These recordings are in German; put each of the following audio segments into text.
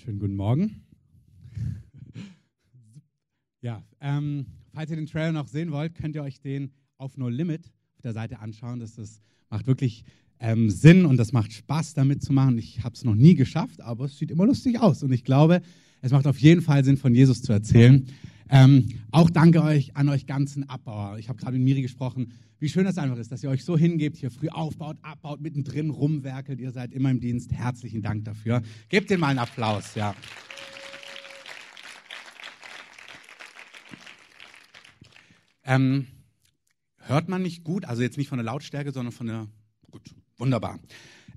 schönen guten Morgen. Ja, ähm, falls ihr den Trailer noch sehen wollt, könnt ihr euch den auf No Limit auf der Seite anschauen. Das, das macht wirklich ähm, Sinn und das macht Spaß, damit zu machen. Ich habe es noch nie geschafft, aber es sieht immer lustig aus. Und ich glaube, es macht auf jeden Fall Sinn, von Jesus zu erzählen. Ähm, auch danke euch an euch ganzen Abbauer. Ich habe gerade mit Miri gesprochen, wie schön das einfach ist, dass ihr euch so hingebt, hier früh aufbaut, abbaut, mittendrin rumwerkelt. Ihr seid immer im Dienst. Herzlichen Dank dafür. Gebt denen mal einen Applaus, ja. Ähm, hört man mich gut? Also jetzt nicht von der Lautstärke, sondern von der. Gut, wunderbar.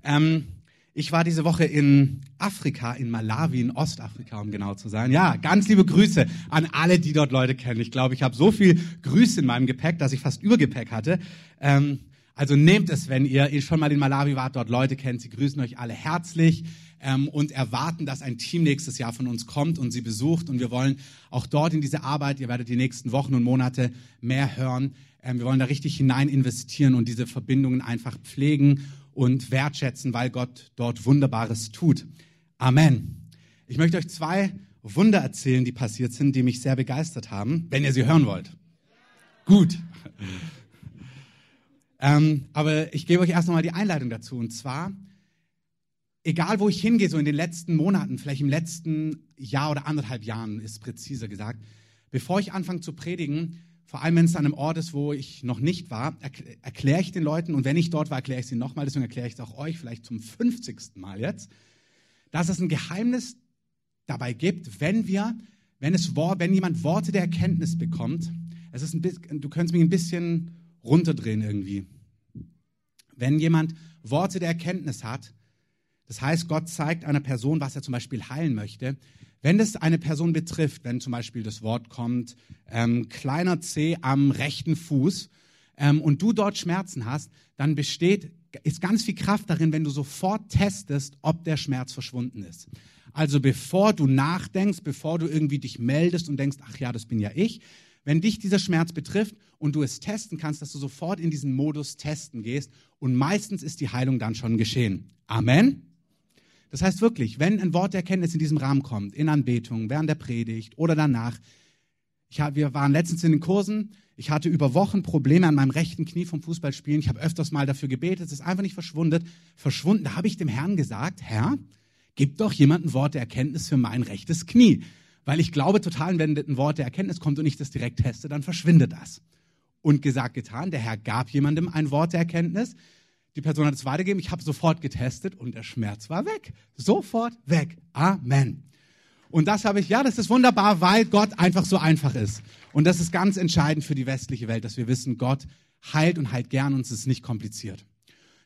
Ähm, ich war diese Woche in Afrika, in Malawi, in Ostafrika, um genau zu sein. Ja, ganz liebe Grüße an alle, die dort Leute kennen. Ich glaube, ich habe so viel Grüße in meinem Gepäck, dass ich fast Übergepäck hatte. Ähm, also nehmt es, wenn ihr schon mal in Malawi wart, dort Leute kennt. Sie grüßen euch alle herzlich ähm, und erwarten, dass ein Team nächstes Jahr von uns kommt und sie besucht. Und wir wollen auch dort in diese Arbeit, ihr werdet die nächsten Wochen und Monate mehr hören, ähm, wir wollen da richtig hinein investieren und diese Verbindungen einfach pflegen und wertschätzen, weil Gott dort Wunderbares tut. Amen. Ich möchte euch zwei Wunder erzählen, die passiert sind, die mich sehr begeistert haben, wenn ihr sie hören wollt. Gut. Ähm, aber ich gebe euch erst nochmal die Einleitung dazu. Und zwar, egal wo ich hingehe, so in den letzten Monaten, vielleicht im letzten Jahr oder anderthalb Jahren, ist präziser gesagt, bevor ich anfange zu predigen, vor allem wenn es an einem Ort ist, wo ich noch nicht war, erkläre ich den Leuten, und wenn ich dort war, erkläre ich sie nochmal, deswegen erkläre ich es auch euch, vielleicht zum 50. Mal jetzt, dass es ein Geheimnis dabei gibt, wenn wir, wenn, es, wenn jemand Worte der Erkenntnis bekommt, es ist ein bisschen, du könntest mich ein bisschen runterdrehen irgendwie. Wenn jemand Worte der Erkenntnis hat, das heißt, Gott zeigt einer Person, was er zum Beispiel heilen möchte, wenn das eine Person betrifft, wenn zum Beispiel das Wort kommt, ähm, kleiner C am rechten Fuß ähm, und du dort Schmerzen hast, dann besteht, ist ganz viel Kraft darin, wenn du sofort testest, ob der Schmerz verschwunden ist. Also bevor du nachdenkst, bevor du irgendwie dich meldest und denkst, ach ja, das bin ja ich, wenn dich dieser Schmerz betrifft und du es testen kannst, dass du sofort in diesen Modus testen gehst und meistens ist die Heilung dann schon geschehen. Amen. Das heißt wirklich, wenn ein Wort der Erkenntnis in diesem Rahmen kommt, in Anbetung, während der Predigt oder danach, ich hab, wir waren letztens in den Kursen, ich hatte über Wochen Probleme an meinem rechten Knie vom Fußballspielen, ich habe öfters mal dafür gebetet, es ist einfach nicht verschwunden. Verschwunden, da habe ich dem Herrn gesagt, Herr, gib doch jemand ein Wort der Erkenntnis für mein rechtes Knie. Weil ich glaube total, wenn ein Wort der Erkenntnis kommt und ich das direkt teste, dann verschwindet das. Und gesagt, getan, der Herr gab jemandem ein Wort der Erkenntnis. Die Person hat es weitergegeben, ich habe sofort getestet und der Schmerz war weg. Sofort weg. Amen. Und das habe ich, ja, das ist wunderbar, weil Gott einfach so einfach ist. Und das ist ganz entscheidend für die westliche Welt, dass wir wissen, Gott heilt und heilt gern und es ist nicht kompliziert.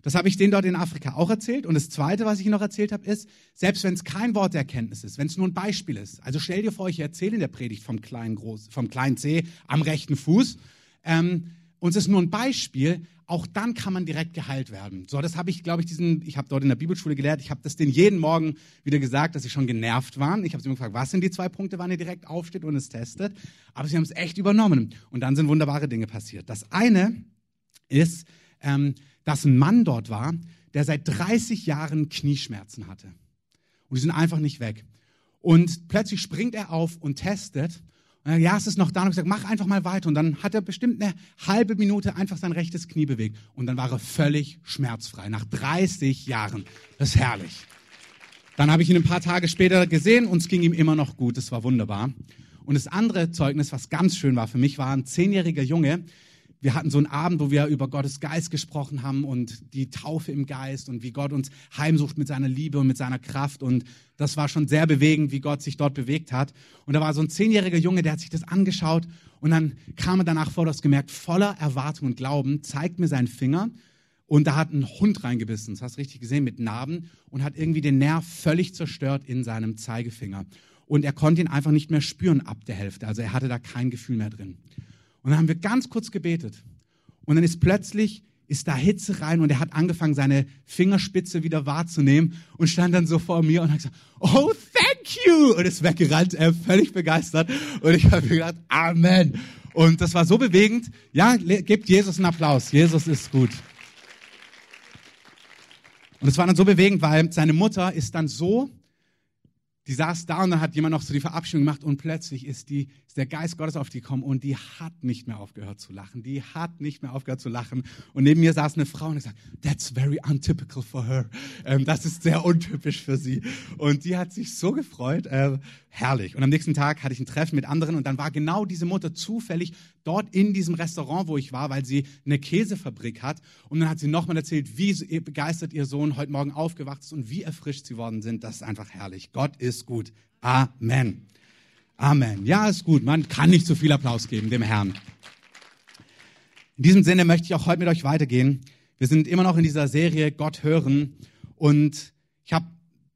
Das habe ich denen dort in Afrika auch erzählt. Und das Zweite, was ich ihnen noch erzählt habe, ist, selbst wenn es kein Wort der Erkenntnis ist, wenn es nur ein Beispiel ist. Also stell dir vor, ich erzähle in der Predigt vom kleinen, Groß, vom kleinen C am rechten Fuß. Ähm, und es ist nur ein Beispiel, auch dann kann man direkt geheilt werden. So, das habe ich, glaube ich, diesen, ich habe dort in der Bibelschule gelehrt, ich habe das denen jeden Morgen wieder gesagt, dass sie schon genervt waren. Ich habe sie immer gefragt, was sind die zwei Punkte, wann ihr direkt aufsteht und es testet. Aber sie haben es echt übernommen. Und dann sind wunderbare Dinge passiert. Das eine ist, ähm, dass ein Mann dort war, der seit 30 Jahren Knieschmerzen hatte. Und die sind einfach nicht weg. Und plötzlich springt er auf und testet ja, es ist noch da. Und ich gesagt, mach einfach mal weiter. Und dann hat er bestimmt eine halbe Minute einfach sein rechtes Knie bewegt. Und dann war er völlig schmerzfrei. Nach 30 Jahren. Das ist herrlich. Dann habe ich ihn ein paar Tage später gesehen und es ging ihm immer noch gut. Das war wunderbar. Und das andere Zeugnis, was ganz schön war für mich, war ein zehnjähriger Junge, wir hatten so einen Abend, wo wir über Gottes Geist gesprochen haben und die Taufe im Geist und wie Gott uns heimsucht mit seiner Liebe und mit seiner Kraft. Und das war schon sehr bewegend, wie Gott sich dort bewegt hat. Und da war so ein zehnjähriger Junge, der hat sich das angeschaut und dann kam er danach vor, das gemerkt, voller Erwartung und Glauben, zeigt mir seinen Finger und da hat ein Hund reingebissen, das hast du richtig gesehen, mit Narben und hat irgendwie den Nerv völlig zerstört in seinem Zeigefinger. Und er konnte ihn einfach nicht mehr spüren ab der Hälfte. Also er hatte da kein Gefühl mehr drin. Und dann haben wir ganz kurz gebetet. Und dann ist plötzlich, ist da Hitze rein und er hat angefangen, seine Fingerspitze wieder wahrzunehmen und stand dann so vor mir und hat gesagt, oh, thank you! Und ist weggerannt, er völlig begeistert. Und ich habe mir gedacht, Amen. Und das war so bewegend. Ja, gebt Jesus einen Applaus. Jesus ist gut. Und es war dann so bewegend, weil seine Mutter ist dann so die saß da und dann hat jemand noch so die Verabschiedung gemacht und plötzlich ist, die, ist der Geist Gottes auf die gekommen und die hat nicht mehr aufgehört zu lachen. Die hat nicht mehr aufgehört zu lachen. Und neben mir saß eine Frau und ich sagte, that's very untypical for her. Ähm, das ist sehr untypisch für sie. Und die hat sich so gefreut. Äh, herrlich. Und am nächsten Tag hatte ich ein Treffen mit anderen und dann war genau diese Mutter zufällig dort in diesem Restaurant, wo ich war, weil sie eine Käsefabrik hat. Und dann hat sie nochmal erzählt, wie begeistert ihr Sohn heute Morgen aufgewacht ist und wie erfrischt sie worden sind. Das ist einfach herrlich. Gott ist gut. Amen. Amen. Ja, ist gut. Man kann nicht zu viel Applaus geben dem Herrn. In diesem Sinne möchte ich auch heute mit euch weitergehen. Wir sind immer noch in dieser Serie Gott hören und ich habe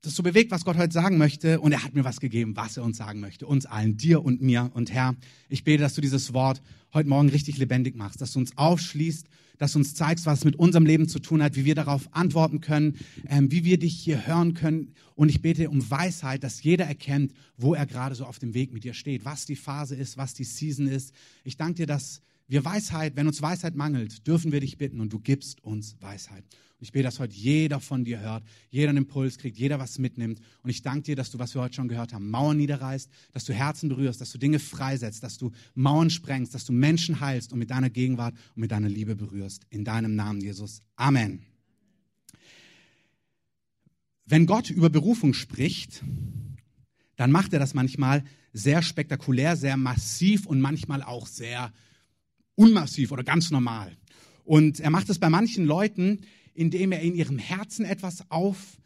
das so bewegt, was Gott heute sagen möchte und er hat mir was gegeben, was er uns sagen möchte, uns allen, dir und mir. Und Herr, ich bete, dass du dieses Wort heute Morgen richtig lebendig machst, dass du uns aufschließt, dass du uns zeigst, was es mit unserem Leben zu tun hat, wie wir darauf antworten können, ähm, wie wir dich hier hören können. Und ich bete um Weisheit, dass jeder erkennt, wo er gerade so auf dem Weg mit dir steht, was die Phase ist, was die Season ist. Ich danke dir, dass wir Weisheit, wenn uns Weisheit mangelt, dürfen wir dich bitten und du gibst uns Weisheit. Und ich bete, dass heute jeder von dir hört, jeder einen Impuls kriegt, jeder was mitnimmt. Und ich danke dir, dass du, was wir heute schon gehört haben, Mauern niederreißt, dass du Herzen berührst, dass du Dinge freisetzt, dass du Mauern sprengst, dass du Menschen heilst und mit deiner Gegenwart und mit deiner Liebe berührst. In deinem Namen, Jesus. Amen. Wenn Gott über Berufung spricht, dann macht er das manchmal sehr spektakulär, sehr massiv und manchmal auch sehr unmassiv oder ganz normal. Und er macht es bei manchen Leuten, indem er in ihrem Herzen etwas auf,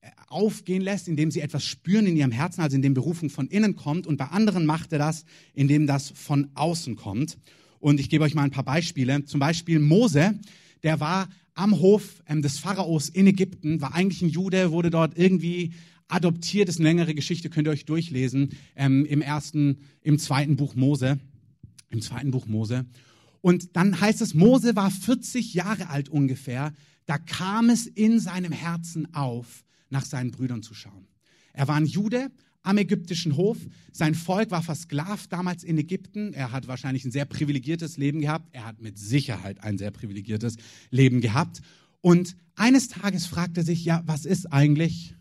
äh, aufgehen lässt, indem sie etwas spüren in ihrem Herzen, also indem Berufung von innen kommt. Und bei anderen macht er das, indem das von außen kommt. Und ich gebe euch mal ein paar Beispiele. Zum Beispiel Mose, der war am Hof ähm, des Pharaos in Ägypten, war eigentlich ein Jude, wurde dort irgendwie adoptiert. Das ist eine längere Geschichte, könnt ihr euch durchlesen ähm, im ersten, im zweiten Buch Mose. Im zweiten Buch Mose. Und dann heißt es, Mose war 40 Jahre alt ungefähr, da kam es in seinem Herzen auf, nach seinen Brüdern zu schauen. Er war ein Jude am ägyptischen Hof. Sein Volk war versklavt damals in Ägypten. Er hat wahrscheinlich ein sehr privilegiertes Leben gehabt. Er hat mit Sicherheit ein sehr privilegiertes Leben gehabt. Und eines Tages fragte er sich, ja, was ist eigentlich,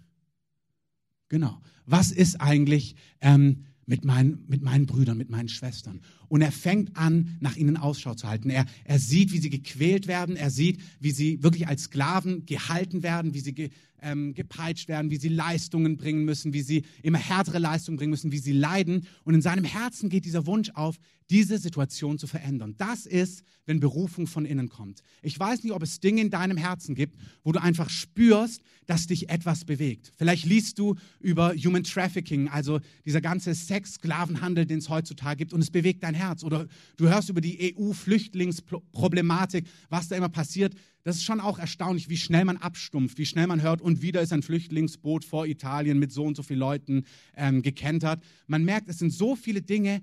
genau, was ist eigentlich ähm, mit meinen, mit meinen Brüdern, mit meinen Schwestern. Und er fängt an, nach ihnen Ausschau zu halten. Er, er sieht, wie sie gequält werden. Er sieht, wie sie wirklich als Sklaven gehalten werden, wie sie ge, ähm, gepeitscht werden, wie sie Leistungen bringen müssen, wie sie immer härtere Leistungen bringen müssen, wie sie leiden. Und in seinem Herzen geht dieser Wunsch auf, diese Situation zu verändern. Das ist, wenn Berufung von innen kommt. Ich weiß nicht, ob es Dinge in deinem Herzen gibt, wo du einfach spürst, dass dich etwas bewegt. Vielleicht liest du über Human Trafficking, also dieser ganze Sex-Sklavenhandel, den es heutzutage gibt, und es bewegt dein Herz. Oder du hörst über die EU-Flüchtlingsproblematik, was da immer passiert. Das ist schon auch erstaunlich, wie schnell man abstumpft, wie schnell man hört, und wieder ist ein Flüchtlingsboot vor Italien mit so und so vielen Leuten ähm, gekentert. Man merkt, es sind so viele Dinge,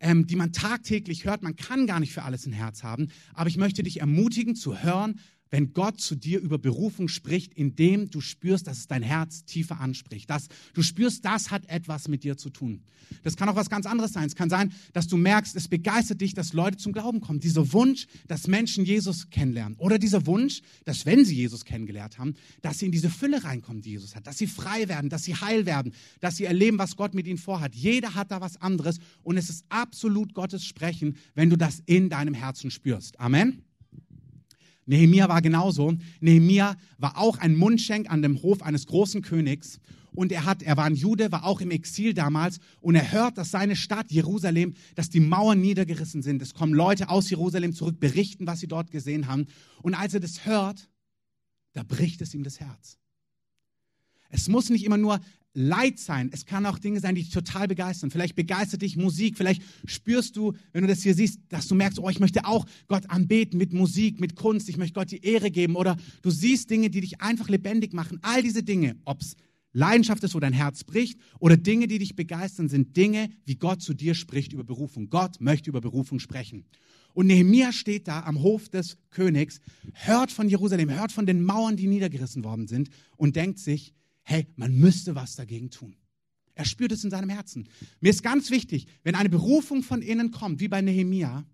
ähm, die man tagtäglich hört. Man kann gar nicht für alles ein Herz haben. Aber ich möchte dich ermutigen zu hören, wenn Gott zu dir über Berufung spricht, indem du spürst, dass es dein Herz tiefer anspricht. Dass du spürst, das hat etwas mit dir zu tun. Das kann auch was ganz anderes sein. Es kann sein, dass du merkst, es begeistert dich, dass Leute zum Glauben kommen. Dieser Wunsch, dass Menschen Jesus kennenlernen. Oder dieser Wunsch, dass wenn sie Jesus kennengelernt haben, dass sie in diese Fülle reinkommen, die Jesus hat. Dass sie frei werden, dass sie heil werden, dass sie erleben, was Gott mit ihnen vorhat. Jeder hat da was anderes und es ist absolut Gottes Sprechen, wenn du das in deinem Herzen spürst. Amen. Nehemia war genauso. Nehemia war auch ein Mundschenk an dem Hof eines großen Königs. Und er hat, er war ein Jude, war auch im Exil damals. Und er hört, dass seine Stadt Jerusalem, dass die Mauern niedergerissen sind. Es kommen Leute aus Jerusalem zurück, berichten, was sie dort gesehen haben. Und als er das hört, da bricht es ihm das Herz. Es muss nicht immer nur Leid sein. Es kann auch Dinge sein, die dich total begeistern. Vielleicht begeistert dich Musik. Vielleicht spürst du, wenn du das hier siehst, dass du merkst, oh, ich möchte auch Gott anbeten mit Musik, mit Kunst. Ich möchte Gott die Ehre geben. Oder du siehst Dinge, die dich einfach lebendig machen. All diese Dinge, ob es Leidenschaft ist, wo dein Herz bricht, oder Dinge, die dich begeistern, sind Dinge, wie Gott zu dir spricht über Berufung. Gott möchte über Berufung sprechen. Und Nehemiah steht da am Hof des Königs, hört von Jerusalem, hört von den Mauern, die niedergerissen worden sind und denkt sich, hey, man müsste was dagegen tun. Er spürt es in seinem Herzen. Mir ist ganz wichtig, wenn eine Berufung von innen kommt, wie bei Nehemia,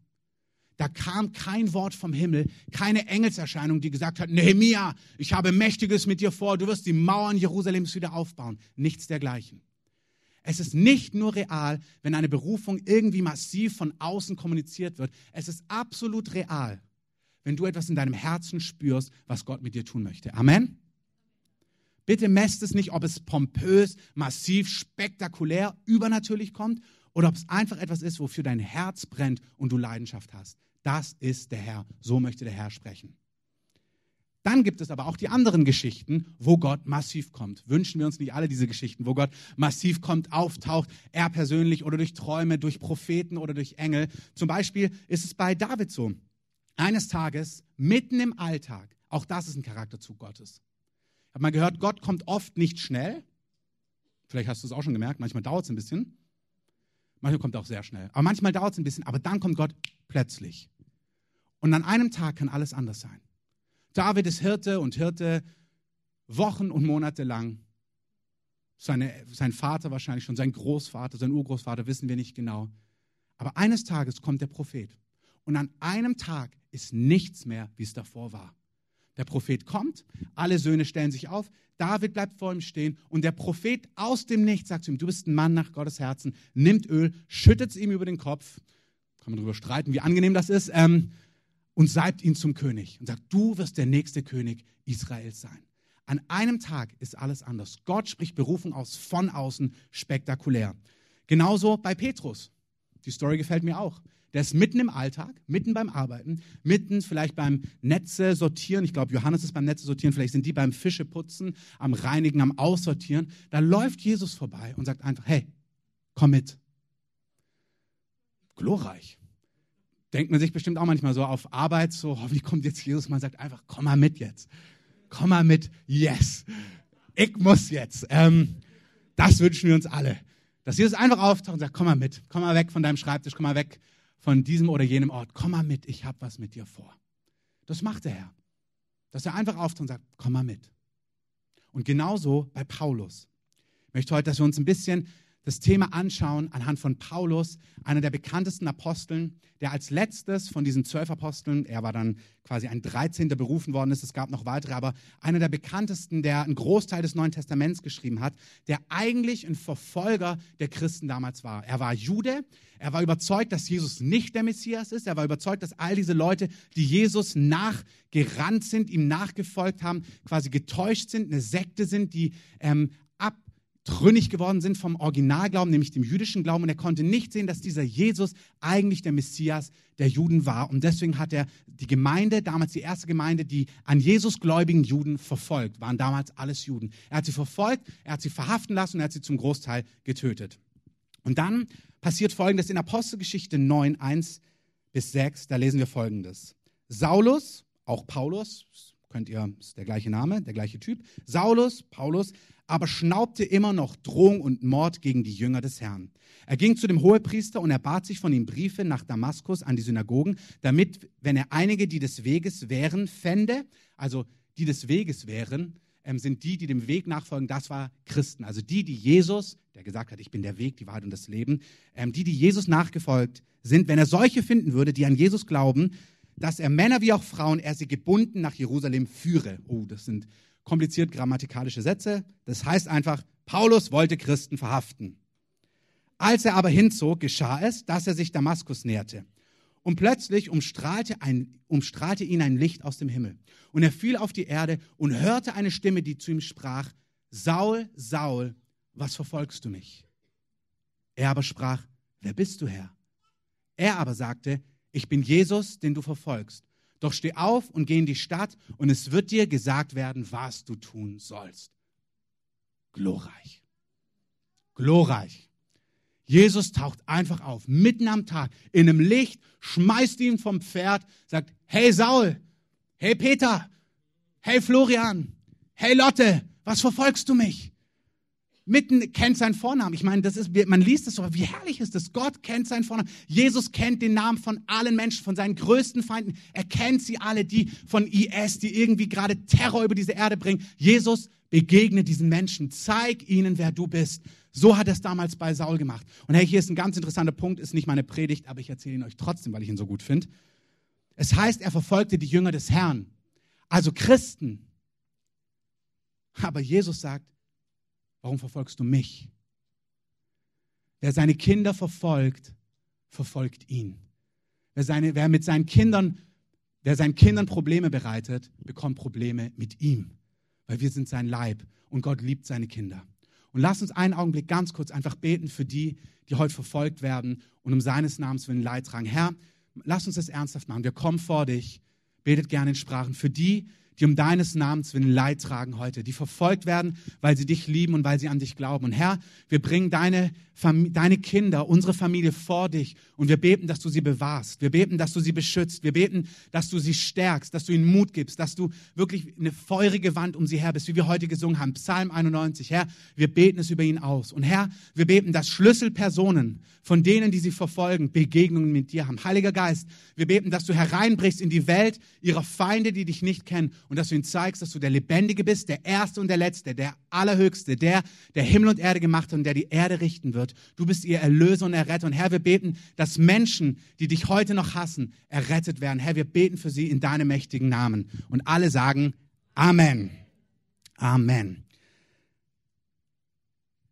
da kam kein Wort vom Himmel, keine Engelserscheinung, die gesagt hat, Nehemia, ich habe Mächtiges mit dir vor, du wirst die Mauern Jerusalems wieder aufbauen. Nichts dergleichen. Es ist nicht nur real, wenn eine Berufung irgendwie massiv von außen kommuniziert wird. Es ist absolut real, wenn du etwas in deinem Herzen spürst, was Gott mit dir tun möchte. Amen. Bitte messt es nicht, ob es pompös, massiv, spektakulär, übernatürlich kommt oder ob es einfach etwas ist, wofür dein Herz brennt und du Leidenschaft hast. Das ist der Herr. So möchte der Herr sprechen. Dann gibt es aber auch die anderen Geschichten, wo Gott massiv kommt. Wünschen wir uns nicht alle diese Geschichten, wo Gott massiv kommt, auftaucht, er persönlich oder durch Träume, durch Propheten oder durch Engel. Zum Beispiel ist es bei David so. Eines Tages, mitten im Alltag, auch das ist ein Charakterzug Gottes. Ich habe mal gehört, Gott kommt oft nicht schnell. Vielleicht hast du es auch schon gemerkt, manchmal dauert es ein bisschen. Manchmal kommt er auch sehr schnell. Aber manchmal dauert es ein bisschen, aber dann kommt Gott plötzlich. Und an einem Tag kann alles anders sein. David ist Hirte und Hirte Wochen und Monate lang. Seine, sein Vater wahrscheinlich schon, sein Großvater, sein Urgroßvater, wissen wir nicht genau. Aber eines Tages kommt der Prophet. Und an einem Tag ist nichts mehr, wie es davor war. Der Prophet kommt, alle Söhne stellen sich auf, David bleibt vor ihm stehen und der Prophet aus dem Nichts sagt zu ihm, du bist ein Mann nach Gottes Herzen, nimmt Öl, schüttet es ihm über den Kopf, kann man darüber streiten, wie angenehm das ist, ähm, und salbt ihn zum König und sagt, du wirst der nächste König Israels sein. An einem Tag ist alles anders. Gott spricht Berufung aus von außen spektakulär. Genauso bei Petrus. Die Story gefällt mir auch. Der ist mitten im Alltag, mitten beim Arbeiten, mitten vielleicht beim Netze sortieren. Ich glaube, Johannes ist beim Netze sortieren, vielleicht sind die beim Fische putzen, am Reinigen, am Aussortieren. Da läuft Jesus vorbei und sagt einfach, hey, komm mit. Glorreich denkt man sich bestimmt auch manchmal so auf Arbeit, so, wie kommt jetzt Jesus? Man sagt einfach, komm mal mit jetzt. Komm mal mit, yes. Ich muss jetzt. Ähm, das wünschen wir uns alle. Dass Jesus einfach auftaucht und sagt, komm mal mit, komm mal weg von deinem Schreibtisch, komm mal weg von diesem oder jenem Ort, komm mal mit, ich habe was mit dir vor. Das macht der Herr. Dass er einfach auftaucht und sagt, komm mal mit. Und genauso bei Paulus. Ich möchte heute, dass wir uns ein bisschen das Thema anschauen anhand von Paulus, einer der bekanntesten Aposteln, der als letztes von diesen zwölf Aposteln, er war dann quasi ein 13. berufen worden ist, es gab noch weitere, aber einer der bekanntesten, der einen Großteil des Neuen Testaments geschrieben hat, der eigentlich ein Verfolger der Christen damals war. Er war Jude, er war überzeugt, dass Jesus nicht der Messias ist, er war überzeugt, dass all diese Leute, die Jesus nachgerannt sind, ihm nachgefolgt haben, quasi getäuscht sind, eine Sekte sind, die ähm, trünnig geworden sind vom Originalglauben, nämlich dem jüdischen Glauben. Und er konnte nicht sehen, dass dieser Jesus eigentlich der Messias der Juden war. Und deswegen hat er die Gemeinde, damals die erste Gemeinde, die an Jesus gläubigen Juden verfolgt, waren damals alles Juden. Er hat sie verfolgt, er hat sie verhaften lassen und er hat sie zum Großteil getötet. Und dann passiert Folgendes in Apostelgeschichte 9, 1 bis 6, da lesen wir Folgendes. Saulus, auch Paulus, könnt ihr, ist der gleiche Name, der gleiche Typ. Saulus, Paulus, aber schnaubte immer noch Drohung und Mord gegen die Jünger des Herrn. Er ging zu dem Hohepriester und er bat sich von ihm Briefe nach Damaskus an die Synagogen, damit, wenn er einige, die des Weges wären, fände, also die des Weges wären, ähm, sind die, die dem Weg nachfolgen, das war Christen. Also die, die Jesus, der gesagt hat, ich bin der Weg, die Wahrheit und das Leben, ähm, die, die Jesus nachgefolgt sind, wenn er solche finden würde, die an Jesus glauben, dass er Männer wie auch Frauen, er sie gebunden nach Jerusalem führe. Oh, das sind kompliziert grammatikalische Sätze. Das heißt einfach, Paulus wollte Christen verhaften. Als er aber hinzog, geschah es, dass er sich Damaskus näherte. Und plötzlich umstrahlte, ein, umstrahlte ihn ein Licht aus dem Himmel. Und er fiel auf die Erde und hörte eine Stimme, die zu ihm sprach, Saul, Saul, was verfolgst du mich? Er aber sprach, wer bist du, Herr? Er aber sagte, ich bin Jesus, den du verfolgst. Doch steh auf und geh in die Stadt und es wird dir gesagt werden, was du tun sollst. Glorreich. Glorreich. Jesus taucht einfach auf, mitten am Tag, in einem Licht, schmeißt ihn vom Pferd, sagt, hey Saul, hey Peter, hey Florian, hey Lotte, was verfolgst du mich? Mitten kennt seinen Vornamen. Ich meine, das ist, man liest es so, wie herrlich ist das? Gott kennt seinen Vornamen. Jesus kennt den Namen von allen Menschen, von seinen größten Feinden. Er kennt sie alle, die von IS, die irgendwie gerade Terror über diese Erde bringen. Jesus begegne diesen Menschen. Zeig ihnen, wer du bist. So hat er es damals bei Saul gemacht. Und hey, hier ist ein ganz interessanter Punkt, ist nicht meine Predigt, aber ich erzähle ihn euch trotzdem, weil ich ihn so gut finde. Es heißt, er verfolgte die Jünger des Herrn, also Christen. Aber Jesus sagt, Warum verfolgst du mich? Wer seine Kinder verfolgt, verfolgt ihn. Wer, seine, wer mit seinen Kindern, wer seinen Kindern Probleme bereitet, bekommt Probleme mit ihm. Weil wir sind sein Leib und Gott liebt seine Kinder. Und lass uns einen Augenblick ganz kurz einfach beten für die, die heute verfolgt werden und um seines Namens willen Leid tragen. Herr, lass uns das ernsthaft machen. Wir kommen vor dich, betet gerne in Sprachen für die, die um deines Namens willen Leid tragen heute, die verfolgt werden, weil sie dich lieben und weil sie an dich glauben. Und Herr, wir bringen deine, deine Kinder, unsere Familie vor dich und wir beten, dass du sie bewahrst. Wir beten, dass du sie beschützt. Wir beten, dass du sie stärkst, dass du ihnen Mut gibst, dass du wirklich eine feurige Wand um sie her bist, wie wir heute gesungen haben. Psalm 91. Herr, wir beten es über ihn aus. Und Herr, wir beten, dass Schlüsselpersonen von denen, die sie verfolgen, Begegnungen mit dir haben. Heiliger Geist, wir beten, dass du hereinbrichst in die Welt ihrer Feinde, die dich nicht kennen und dass du ihnen zeigst, dass du der Lebendige bist, der Erste und der Letzte, der Allerhöchste, der, der Himmel und Erde gemacht hat und der die Erde richten wird. Du bist ihr Erlöser und Erretter. Und Herr, wir beten, dass Menschen, die dich heute noch hassen, errettet werden. Herr, wir beten für sie in deinem mächtigen Namen. Und alle sagen Amen. Amen.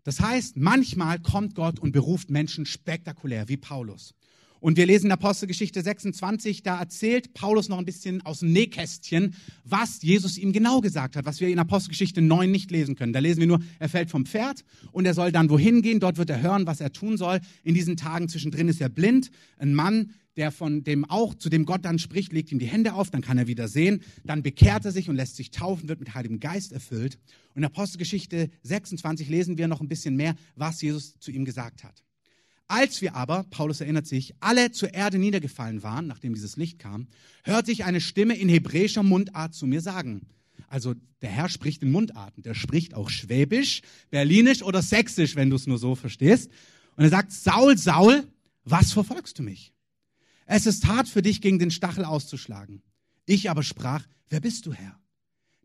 Das heißt, manchmal kommt Gott und beruft Menschen spektakulär, wie Paulus. Und wir lesen in Apostelgeschichte 26, da erzählt Paulus noch ein bisschen aus dem Nähkästchen, was Jesus ihm genau gesagt hat, was wir in Apostelgeschichte 9 nicht lesen können. Da lesen wir nur, er fällt vom Pferd und er soll dann wohin gehen, dort wird er hören, was er tun soll. In diesen Tagen zwischendrin ist er blind, ein Mann, der von dem auch, zu dem Gott dann spricht, legt ihm die Hände auf, dann kann er wieder sehen, dann bekehrt er sich und lässt sich taufen, wird mit Heiligem Geist erfüllt. Und in Apostelgeschichte 26 lesen wir noch ein bisschen mehr, was Jesus zu ihm gesagt hat. Als wir aber, Paulus erinnert sich, alle zur Erde niedergefallen waren, nachdem dieses Licht kam, hörte ich eine Stimme in hebräischer Mundart zu mir sagen. Also der Herr spricht in Mundarten. Der spricht auch Schwäbisch, Berlinisch oder Sächsisch, wenn du es nur so verstehst. Und er sagt, Saul, Saul, was verfolgst du mich? Es ist hart für dich, gegen den Stachel auszuschlagen. Ich aber sprach, wer bist du, Herr?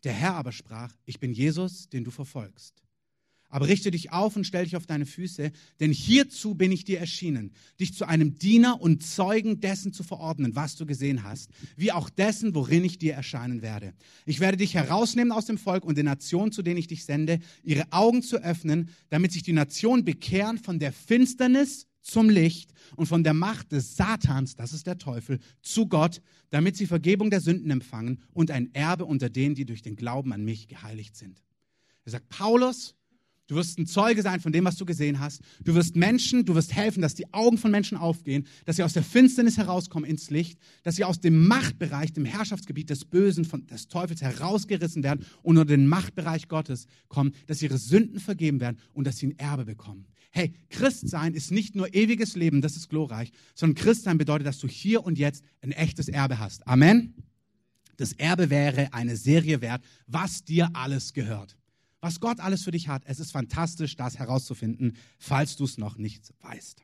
Der Herr aber sprach, ich bin Jesus, den du verfolgst. Aber richte dich auf und stell dich auf deine Füße, denn hierzu bin ich dir erschienen, dich zu einem Diener und Zeugen dessen zu verordnen, was du gesehen hast, wie auch dessen, worin ich dir erscheinen werde. Ich werde dich herausnehmen aus dem Volk und den Nationen, zu denen ich dich sende, ihre Augen zu öffnen, damit sich die Nationen bekehren von der Finsternis zum Licht und von der Macht des Satans, das ist der Teufel, zu Gott, damit sie Vergebung der Sünden empfangen und ein Erbe unter denen, die durch den Glauben an mich geheiligt sind. Er sagt, Paulus, Du wirst ein Zeuge sein von dem, was du gesehen hast. Du wirst Menschen, du wirst helfen, dass die Augen von Menschen aufgehen, dass sie aus der Finsternis herauskommen ins Licht, dass sie aus dem Machtbereich, dem Herrschaftsgebiet des Bösen, von, des Teufels herausgerissen werden und unter den Machtbereich Gottes kommen, dass ihre Sünden vergeben werden und dass sie ein Erbe bekommen. Hey, Christsein ist nicht nur ewiges Leben, das ist glorreich, sondern Christsein bedeutet, dass du hier und jetzt ein echtes Erbe hast. Amen. Das Erbe wäre eine Serie wert, was dir alles gehört was Gott alles für dich hat. Es ist fantastisch, das herauszufinden, falls du es noch nicht weißt.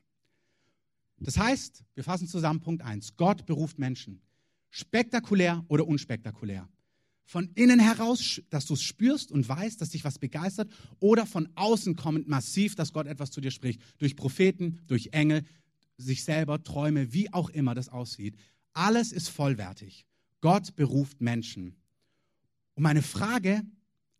Das heißt, wir fassen zusammen Punkt 1. Gott beruft Menschen. Spektakulär oder unspektakulär. Von innen heraus, dass du es spürst und weißt, dass dich was begeistert, oder von außen kommend massiv, dass Gott etwas zu dir spricht. Durch Propheten, durch Engel, sich selber, Träume, wie auch immer das aussieht. Alles ist vollwertig. Gott beruft Menschen. Und meine Frage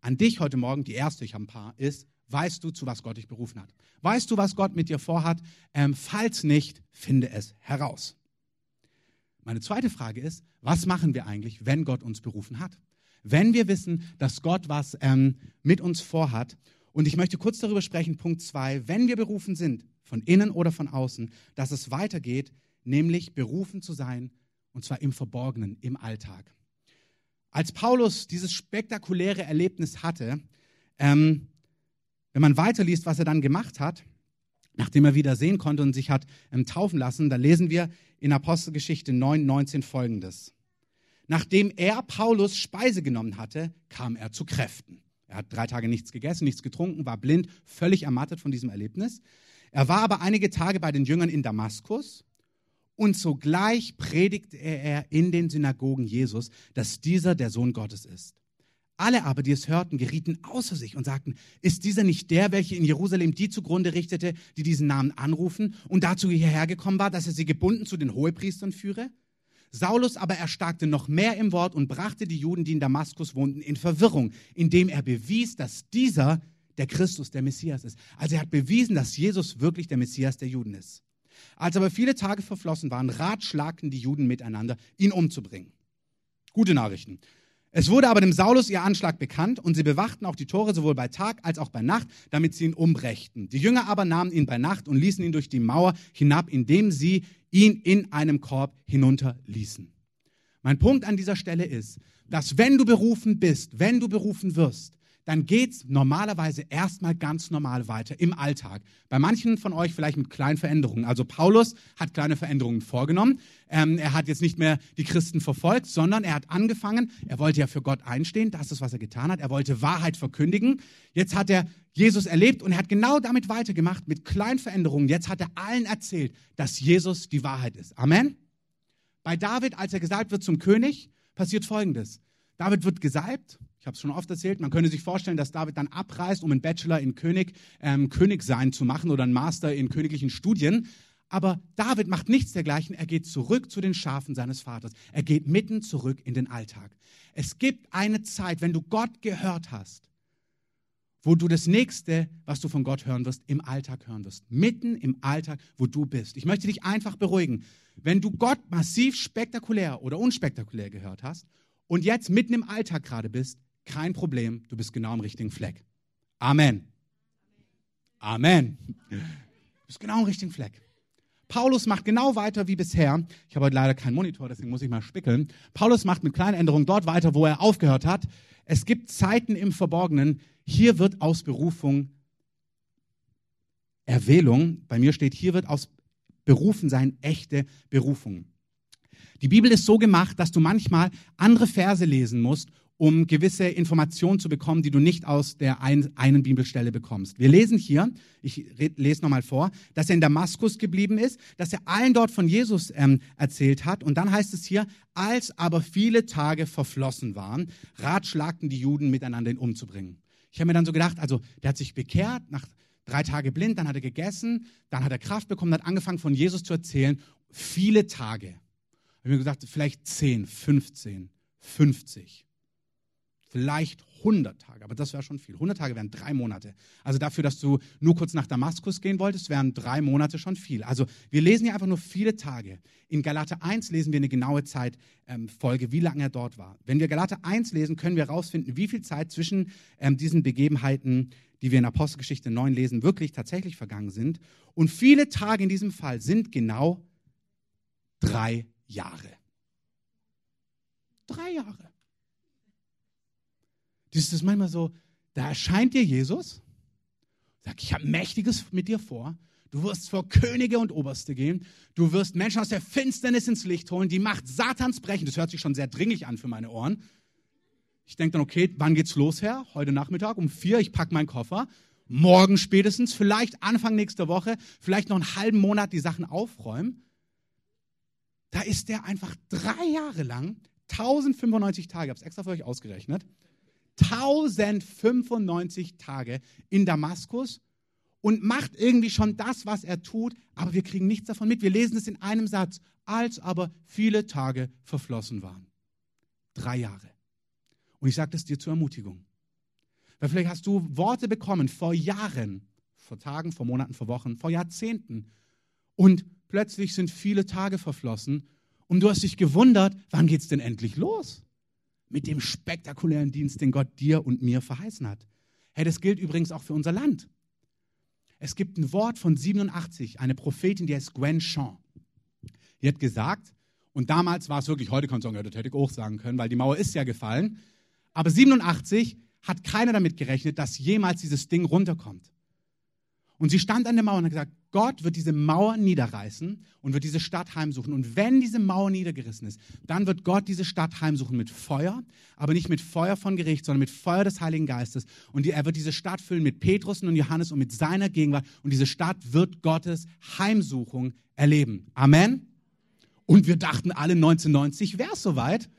an dich heute Morgen, die erste, ich habe ein paar, ist, weißt du, zu was Gott dich berufen hat? Weißt du, was Gott mit dir vorhat? Ähm, falls nicht, finde es heraus. Meine zweite Frage ist, was machen wir eigentlich, wenn Gott uns berufen hat? Wenn wir wissen, dass Gott was ähm, mit uns vorhat. Und ich möchte kurz darüber sprechen, Punkt zwei, wenn wir berufen sind, von innen oder von außen, dass es weitergeht, nämlich berufen zu sein, und zwar im Verborgenen, im Alltag. Als Paulus dieses spektakuläre Erlebnis hatte, ähm, wenn man weiterliest, was er dann gemacht hat, nachdem er wieder sehen konnte und sich hat ähm, taufen lassen, da lesen wir in Apostelgeschichte 9, 19 folgendes. Nachdem er Paulus Speise genommen hatte, kam er zu Kräften. Er hat drei Tage nichts gegessen, nichts getrunken, war blind, völlig ermattet von diesem Erlebnis. Er war aber einige Tage bei den Jüngern in Damaskus und sogleich predigte er in den Synagogen Jesus, dass dieser der Sohn Gottes ist. Alle aber, die es hörten, gerieten außer sich und sagten, ist dieser nicht der, welcher in Jerusalem die zugrunde richtete, die diesen Namen anrufen und dazu hierher gekommen war, dass er sie gebunden zu den Hohepriestern führe? Saulus aber erstarkte noch mehr im Wort und brachte die Juden, die in Damaskus wohnten, in Verwirrung, indem er bewies, dass dieser der Christus, der Messias ist. Also er hat bewiesen, dass Jesus wirklich der Messias der Juden ist. Als aber viele Tage verflossen waren, ratschlagten die Juden miteinander, ihn umzubringen. Gute Nachrichten. Es wurde aber dem Saulus ihr Anschlag bekannt und sie bewachten auch die Tore sowohl bei Tag als auch bei Nacht, damit sie ihn umbrächten. Die Jünger aber nahmen ihn bei Nacht und ließen ihn durch die Mauer hinab, indem sie ihn in einem Korb hinunterließen. Mein Punkt an dieser Stelle ist, dass wenn du berufen bist, wenn du berufen wirst, dann geht es normalerweise erstmal ganz normal weiter im Alltag. Bei manchen von euch vielleicht mit kleinen Veränderungen. Also Paulus hat kleine Veränderungen vorgenommen. Ähm, er hat jetzt nicht mehr die Christen verfolgt, sondern er hat angefangen, er wollte ja für Gott einstehen, das ist, was er getan hat. Er wollte Wahrheit verkündigen. Jetzt hat er Jesus erlebt und er hat genau damit weitergemacht, mit kleinen Veränderungen. Jetzt hat er allen erzählt, dass Jesus die Wahrheit ist. Amen. Bei David, als er gesalbt wird zum König, passiert Folgendes. David wird gesalbt ich habe es schon oft erzählt. Man könnte sich vorstellen, dass David dann abreist, um einen Bachelor in König, ähm, König sein zu machen oder einen Master in königlichen Studien. Aber David macht nichts dergleichen. Er geht zurück zu den Schafen seines Vaters. Er geht mitten zurück in den Alltag. Es gibt eine Zeit, wenn du Gott gehört hast, wo du das nächste, was du von Gott hören wirst, im Alltag hören wirst. Mitten im Alltag, wo du bist. Ich möchte dich einfach beruhigen. Wenn du Gott massiv spektakulär oder unspektakulär gehört hast und jetzt mitten im Alltag gerade bist, kein Problem, du bist genau am richtigen Fleck. Amen. Amen. Du bist genau am richtigen Fleck. Paulus macht genau weiter wie bisher. Ich habe heute leider keinen Monitor, deswegen muss ich mal spickeln. Paulus macht mit kleinen Änderungen dort weiter, wo er aufgehört hat. Es gibt Zeiten im Verborgenen. Hier wird aus Berufung Erwählung, bei mir steht, hier wird aus Berufen sein echte Berufung. Die Bibel ist so gemacht, dass du manchmal andere Verse lesen musst, um gewisse Informationen zu bekommen, die du nicht aus der ein, einen Bibelstelle bekommst. Wir lesen hier, ich lese nochmal vor, dass er in Damaskus geblieben ist, dass er allen dort von Jesus ähm, erzählt hat. Und dann heißt es hier, als aber viele Tage verflossen waren, ratschlagten die Juden miteinander ihn umzubringen. Ich habe mir dann so gedacht, also der hat sich bekehrt, nach drei Tage blind, dann hat er gegessen, dann hat er Kraft bekommen, hat angefangen von Jesus zu erzählen. Viele Tage. Ich habe mir gesagt, vielleicht 10, 15, 50 vielleicht 100 Tage, aber das wäre schon viel. 100 Tage wären drei Monate. Also dafür, dass du nur kurz nach Damaskus gehen wolltest, wären drei Monate schon viel. Also wir lesen hier einfach nur viele Tage. In Galater 1 lesen wir eine genaue Zeitfolge, ähm, wie lange er dort war. Wenn wir Galater 1 lesen, können wir herausfinden, wie viel Zeit zwischen ähm, diesen Begebenheiten, die wir in Apostelgeschichte 9 lesen, wirklich tatsächlich vergangen sind. Und viele Tage in diesem Fall sind genau drei Jahre. Drei Jahre. Das ist manchmal so, da erscheint dir Jesus, sagt, ich habe Mächtiges mit dir vor. Du wirst vor Könige und Oberste gehen. Du wirst Menschen aus der Finsternis ins Licht holen, die Macht Satans brechen. Das hört sich schon sehr dringlich an für meine Ohren. Ich denke dann, okay, wann geht's los, Herr? Heute Nachmittag um vier, ich packe meinen Koffer. Morgen spätestens, vielleicht Anfang nächster Woche, vielleicht noch einen halben Monat die Sachen aufräumen. Da ist der einfach drei Jahre lang, 1095 Tage, ich habe es extra für euch ausgerechnet, 1095 Tage in Damaskus und macht irgendwie schon das, was er tut, aber wir kriegen nichts davon mit. Wir lesen es in einem Satz, als aber viele Tage verflossen waren. Drei Jahre. Und ich sage das dir zur Ermutigung. Weil vielleicht hast du Worte bekommen vor Jahren, vor Tagen, vor Monaten, vor Wochen, vor Jahrzehnten. Und plötzlich sind viele Tage verflossen und du hast dich gewundert, wann geht es denn endlich los? Mit dem spektakulären Dienst, den Gott dir und mir verheißen hat. Hey, das gilt übrigens auch für unser Land. Es gibt ein Wort von 87, eine Prophetin, die heißt Gwen Shaw. Die hat gesagt, und damals war es wirklich, heute kannst du sagen, ja, das hätte ich auch sagen können, weil die Mauer ist ja gefallen. Aber 87 hat keiner damit gerechnet, dass jemals dieses Ding runterkommt. Und sie stand an der Mauer und hat gesagt, Gott wird diese Mauer niederreißen und wird diese Stadt heimsuchen. Und wenn diese Mauer niedergerissen ist, dann wird Gott diese Stadt heimsuchen mit Feuer, aber nicht mit Feuer von Gericht, sondern mit Feuer des Heiligen Geistes. Und er wird diese Stadt füllen mit Petrus und Johannes und mit seiner Gegenwart. Und diese Stadt wird Gottes Heimsuchung erleben. Amen. Und wir dachten alle 1990 wäre es soweit.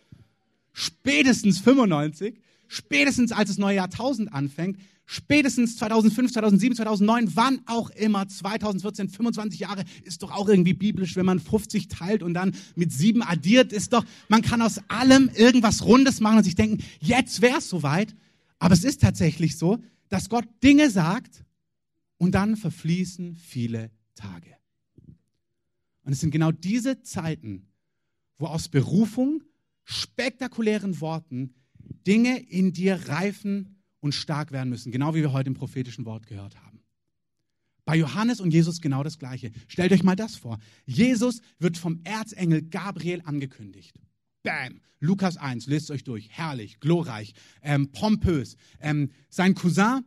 Spätestens 95, spätestens als das neue Jahrtausend anfängt, spätestens 2005, 2007, 2009, wann auch immer, 2014, 25 Jahre, ist doch auch irgendwie biblisch, wenn man 50 teilt und dann mit sieben addiert, ist doch, man kann aus allem irgendwas Rundes machen und sich denken, jetzt wäre es soweit. Aber es ist tatsächlich so, dass Gott Dinge sagt und dann verfließen viele Tage. Und es sind genau diese Zeiten, wo aus Berufung, spektakulären Worten Dinge in dir reifen und stark werden müssen, genau wie wir heute im prophetischen Wort gehört haben. Bei Johannes und Jesus genau das Gleiche. Stellt euch mal das vor. Jesus wird vom Erzengel Gabriel angekündigt. Bam! Lukas 1, lest euch durch. Herrlich, glorreich, ähm, pompös. Ähm, sein Cousin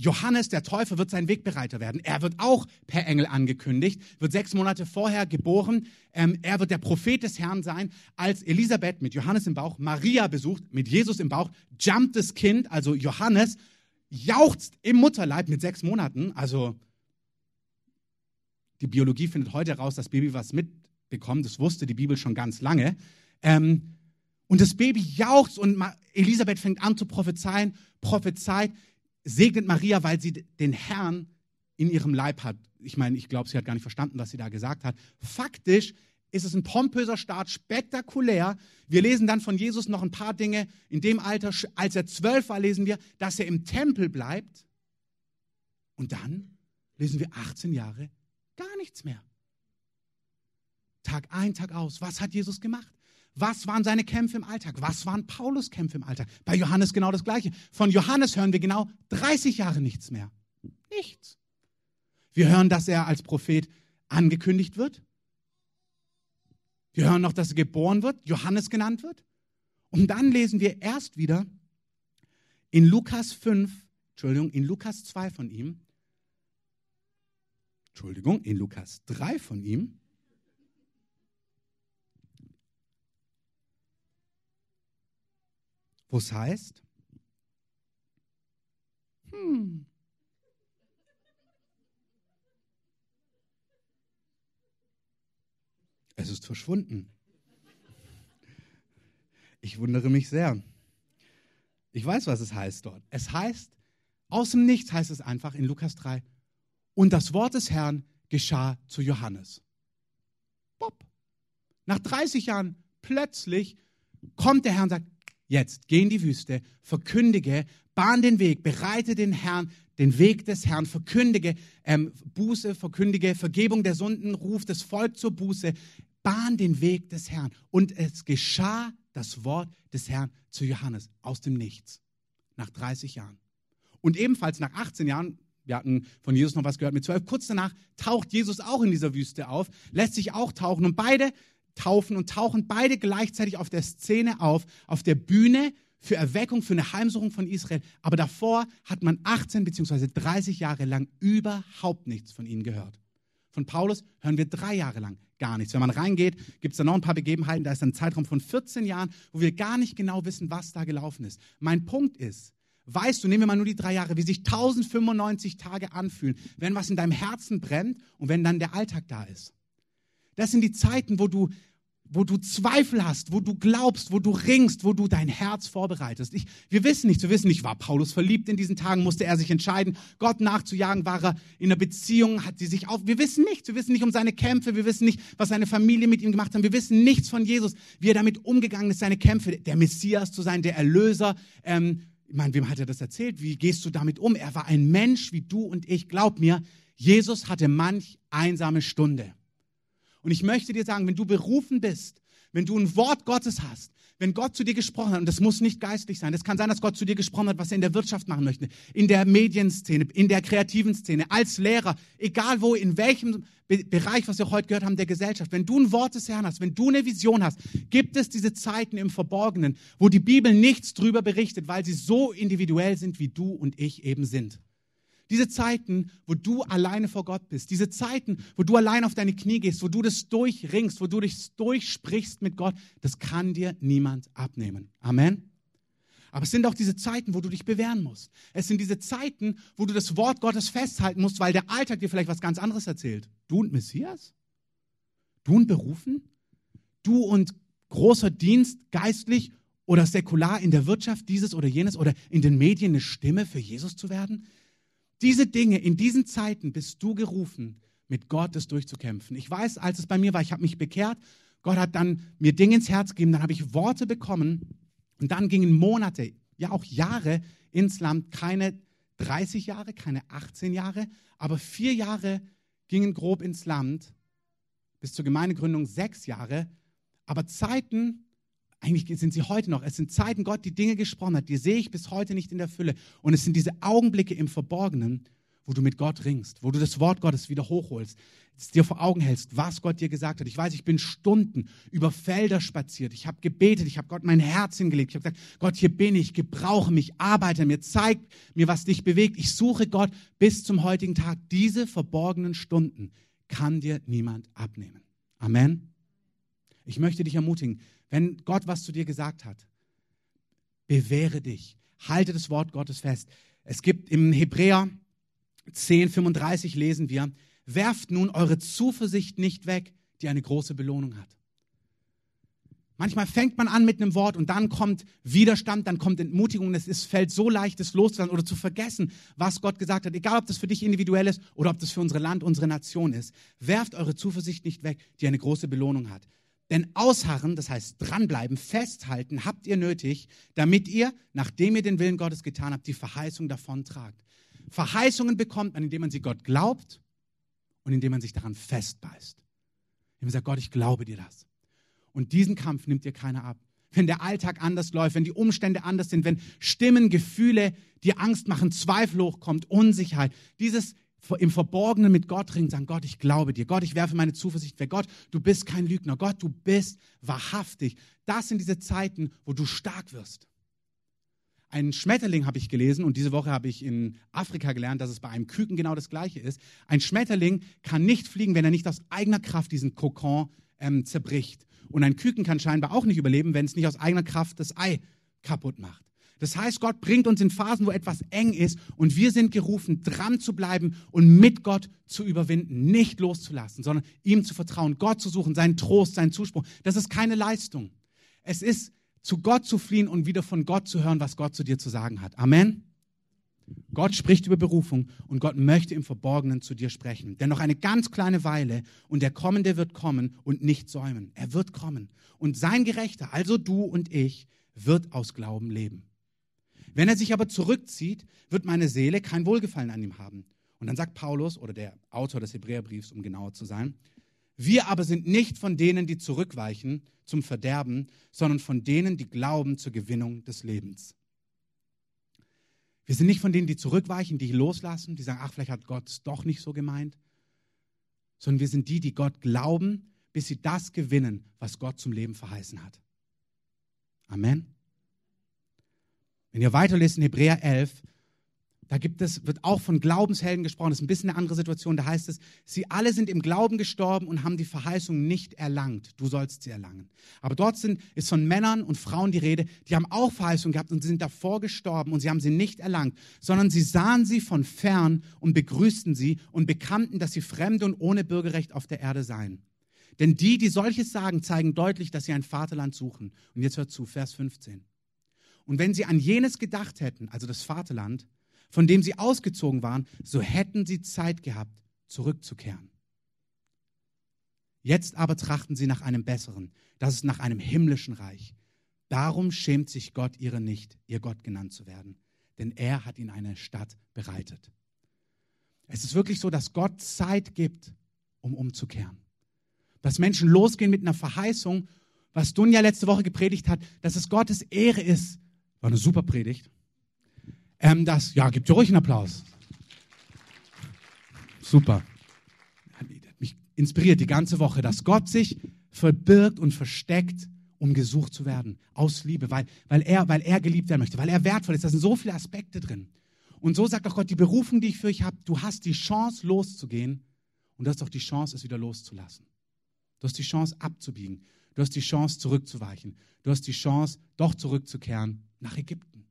Johannes der Täufer wird sein Wegbereiter werden. Er wird auch per Engel angekündigt, wird sechs Monate vorher geboren. Ähm, er wird der Prophet des Herrn sein. Als Elisabeth mit Johannes im Bauch Maria besucht, mit Jesus im Bauch, jumpt das Kind, also Johannes, jauchzt im Mutterleib mit sechs Monaten. Also die Biologie findet heute heraus, dass Baby was mitbekommt. Das wusste die Bibel schon ganz lange. Ähm, und das Baby jauchzt und Elisabeth fängt an zu prophezeien, prophezeit segnet Maria, weil sie den Herrn in ihrem Leib hat. Ich meine, ich glaube, sie hat gar nicht verstanden, was sie da gesagt hat. Faktisch ist es ein pompöser Start, spektakulär. Wir lesen dann von Jesus noch ein paar Dinge. In dem Alter, als er zwölf war, lesen wir, dass er im Tempel bleibt. Und dann lesen wir 18 Jahre gar nichts mehr. Tag ein, Tag aus. Was hat Jesus gemacht? Was waren seine Kämpfe im Alltag? Was waren Paulus Kämpfe im Alltag? Bei Johannes genau das Gleiche. Von Johannes hören wir genau 30 Jahre nichts mehr. Nichts. Wir hören, dass er als Prophet angekündigt wird. Wir hören noch, dass er geboren wird, Johannes genannt wird. Und dann lesen wir erst wieder in Lukas 5, Entschuldigung, in Lukas 2 von ihm, Entschuldigung, in Lukas 3 von ihm, wo es heißt, hm, es ist verschwunden. Ich wundere mich sehr. Ich weiß, was es heißt dort. Es heißt, aus dem Nichts heißt es einfach in Lukas 3, und das Wort des Herrn geschah zu Johannes. Bob. Nach 30 Jahren plötzlich kommt der Herr und sagt, Jetzt geh in die Wüste, verkündige, bahn den Weg, bereite den Herrn, den Weg des Herrn, verkündige ähm, Buße, verkündige Vergebung der Sünden, ruf das Volk zur Buße, bahn den Weg des Herrn. Und es geschah das Wort des Herrn zu Johannes aus dem Nichts, nach 30 Jahren. Und ebenfalls nach 18 Jahren, wir hatten von Jesus noch was gehört, mit 12, kurz danach taucht Jesus auch in dieser Wüste auf, lässt sich auch tauchen. Und beide taufen und tauchen beide gleichzeitig auf der Szene auf, auf der Bühne für Erweckung, für eine Heimsuchung von Israel. Aber davor hat man 18 bzw. 30 Jahre lang überhaupt nichts von ihnen gehört. Von Paulus hören wir drei Jahre lang gar nichts. Wenn man reingeht, gibt es da noch ein paar Begebenheiten. Da ist ein Zeitraum von 14 Jahren, wo wir gar nicht genau wissen, was da gelaufen ist. Mein Punkt ist, weißt du, nehmen wir mal nur die drei Jahre, wie sich 1095 Tage anfühlen, wenn was in deinem Herzen brennt und wenn dann der Alltag da ist. Das sind die Zeiten, wo du, wo du Zweifel hast, wo du glaubst, wo du ringst, wo du dein Herz vorbereitest. Ich, wir wissen nicht, wir wissen nicht, war Paulus verliebt in diesen Tagen, musste er sich entscheiden, Gott nachzujagen, war er in einer Beziehung, hat sie sich auf, wir wissen nichts, wir wissen nicht um seine Kämpfe, wir wissen nicht, was seine Familie mit ihm gemacht hat, wir wissen nichts von Jesus, wie er damit umgegangen ist, seine Kämpfe, der Messias zu sein, der Erlöser, ähm, ich meine, wem hat er das erzählt? Wie gehst du damit um? Er war ein Mensch wie du und ich. Glaub mir, Jesus hatte manch einsame Stunde. Und ich möchte dir sagen, wenn du berufen bist, wenn du ein Wort Gottes hast, wenn Gott zu dir gesprochen hat, und das muss nicht geistlich sein, es kann sein, dass Gott zu dir gesprochen hat, was er in der Wirtschaft machen möchte, in der Medienszene, in der kreativen Szene, als Lehrer, egal wo, in welchem Be Bereich, was wir heute gehört haben, der Gesellschaft. Wenn du ein Wort des Herrn hast, wenn du eine Vision hast, gibt es diese Zeiten im Verborgenen, wo die Bibel nichts drüber berichtet, weil sie so individuell sind, wie du und ich eben sind. Diese Zeiten, wo du alleine vor Gott bist, diese Zeiten, wo du allein auf deine Knie gehst, wo du das durchringst, wo du dich durchsprichst mit Gott, das kann dir niemand abnehmen. Amen. Aber es sind auch diese Zeiten, wo du dich bewähren musst. Es sind diese Zeiten, wo du das Wort Gottes festhalten musst, weil der Alltag dir vielleicht was ganz anderes erzählt. Du und Messias? Du und Berufen? Du und großer Dienst, geistlich oder säkular in der Wirtschaft, dieses oder jenes oder in den Medien eine Stimme für Jesus zu werden? Diese Dinge, in diesen Zeiten bist du gerufen, mit Gott das durchzukämpfen. Ich weiß, als es bei mir war, ich habe mich bekehrt. Gott hat dann mir Dinge ins Herz gegeben, dann habe ich Worte bekommen und dann gingen Monate, ja auch Jahre ins Land, keine 30 Jahre, keine 18 Jahre, aber vier Jahre gingen grob ins Land, bis zur Gemeindegründung sechs Jahre. Aber Zeiten, eigentlich sind sie heute noch, es sind Zeiten, Gott die Dinge gesprochen hat, die sehe ich bis heute nicht in der Fülle. Und es sind diese Augenblicke im Verborgenen, wo du mit Gott ringst, wo du das Wort Gottes wieder hochholst, es dir vor Augen hältst, was Gott dir gesagt hat. Ich weiß, ich bin Stunden über Felder spaziert. Ich habe gebetet, ich habe Gott mein Herz hingelegt. Ich habe gesagt, Gott, hier bin ich, gebrauche mich, arbeite mir, zeig mir, was dich bewegt. Ich suche Gott bis zum heutigen Tag. Diese verborgenen Stunden kann dir niemand abnehmen. Amen. Ich möchte dich ermutigen, wenn Gott was zu dir gesagt hat, bewähre dich, halte das Wort Gottes fest. Es gibt im Hebräer 10,35 lesen wir, werft nun eure Zuversicht nicht weg, die eine große Belohnung hat. Manchmal fängt man an mit einem Wort und dann kommt Widerstand, dann kommt Entmutigung es ist, fällt so leicht, es loszulassen oder zu vergessen, was Gott gesagt hat. Egal, ob das für dich individuell ist oder ob das für unser Land, unsere Nation ist. Werft eure Zuversicht nicht weg, die eine große Belohnung hat. Denn ausharren, das heißt dranbleiben, festhalten, habt ihr nötig, damit ihr, nachdem ihr den Willen Gottes getan habt, die Verheißung davon tragt. Verheißungen bekommt man, indem man sie Gott glaubt und indem man sich daran festbeißt. Indem man sagt, Gott, ich glaube dir das. Und diesen Kampf nimmt dir keiner ab. Wenn der Alltag anders läuft, wenn die Umstände anders sind, wenn Stimmen, Gefühle dir Angst machen, Zweifel hochkommt, Unsicherheit, dieses im Verborgenen mit Gott ringen, sagen, Gott, ich glaube dir. Gott, ich werfe meine Zuversicht weg. Gott, du bist kein Lügner. Gott, du bist wahrhaftig. Das sind diese Zeiten, wo du stark wirst. Ein Schmetterling habe ich gelesen und diese Woche habe ich in Afrika gelernt, dass es bei einem Küken genau das Gleiche ist. Ein Schmetterling kann nicht fliegen, wenn er nicht aus eigener Kraft diesen Kokon ähm, zerbricht. Und ein Küken kann scheinbar auch nicht überleben, wenn es nicht aus eigener Kraft das Ei kaputt macht. Das heißt, Gott bringt uns in Phasen, wo etwas eng ist und wir sind gerufen, dran zu bleiben und mit Gott zu überwinden, nicht loszulassen, sondern ihm zu vertrauen, Gott zu suchen, seinen Trost, seinen Zuspruch. Das ist keine Leistung. Es ist zu Gott zu fliehen und wieder von Gott zu hören, was Gott zu dir zu sagen hat. Amen. Gott spricht über Berufung und Gott möchte im Verborgenen zu dir sprechen. Denn noch eine ganz kleine Weile und der Kommende wird kommen und nicht säumen. Er wird kommen. Und sein Gerechter, also du und ich, wird aus Glauben leben. Wenn er sich aber zurückzieht, wird meine Seele kein Wohlgefallen an ihm haben. Und dann sagt Paulus oder der Autor des Hebräerbriefs, um genauer zu sein, wir aber sind nicht von denen, die zurückweichen zum Verderben, sondern von denen, die glauben zur Gewinnung des Lebens. Wir sind nicht von denen, die zurückweichen, die loslassen, die sagen, ach, vielleicht hat Gott es doch nicht so gemeint, sondern wir sind die, die Gott glauben, bis sie das gewinnen, was Gott zum Leben verheißen hat. Amen. Wenn ihr weiterlest in Hebräer 11, da gibt es, wird auch von Glaubenshelden gesprochen. Das ist ein bisschen eine andere Situation. Da heißt es, sie alle sind im Glauben gestorben und haben die Verheißung nicht erlangt. Du sollst sie erlangen. Aber dort sind, ist von Männern und Frauen die Rede, die haben auch Verheißung gehabt und sie sind davor gestorben und sie haben sie nicht erlangt, sondern sie sahen sie von fern und begrüßten sie und bekannten, dass sie Fremde und ohne Bürgerrecht auf der Erde seien. Denn die, die solches sagen, zeigen deutlich, dass sie ein Vaterland suchen. Und jetzt hört zu, Vers 15. Und wenn sie an jenes gedacht hätten, also das Vaterland, von dem sie ausgezogen waren, so hätten sie Zeit gehabt, zurückzukehren. Jetzt aber trachten sie nach einem besseren, das ist nach einem himmlischen Reich. Darum schämt sich Gott ihre nicht, ihr Gott genannt zu werden, denn er hat ihnen eine Stadt bereitet. Es ist wirklich so, dass Gott Zeit gibt, um umzukehren. Dass Menschen losgehen mit einer Verheißung, was Dunja letzte Woche gepredigt hat, dass es Gottes Ehre ist. War eine super Predigt ähm, das, ja, gibt dir ruhig einen Applaus. Super. Mich inspiriert die ganze Woche, dass Gott sich verbirgt und versteckt, um gesucht zu werden. Aus Liebe, weil, weil, er, weil er geliebt werden möchte, weil er wertvoll ist. Da sind so viele Aspekte drin. Und so sagt auch Gott, die Berufung, die ich für euch habe, du hast die Chance loszugehen und du hast auch die Chance, es wieder loszulassen. Du hast die Chance abzubiegen. Du hast die Chance zurückzuweichen. Du hast die Chance, doch zurückzukehren nach Ägypten.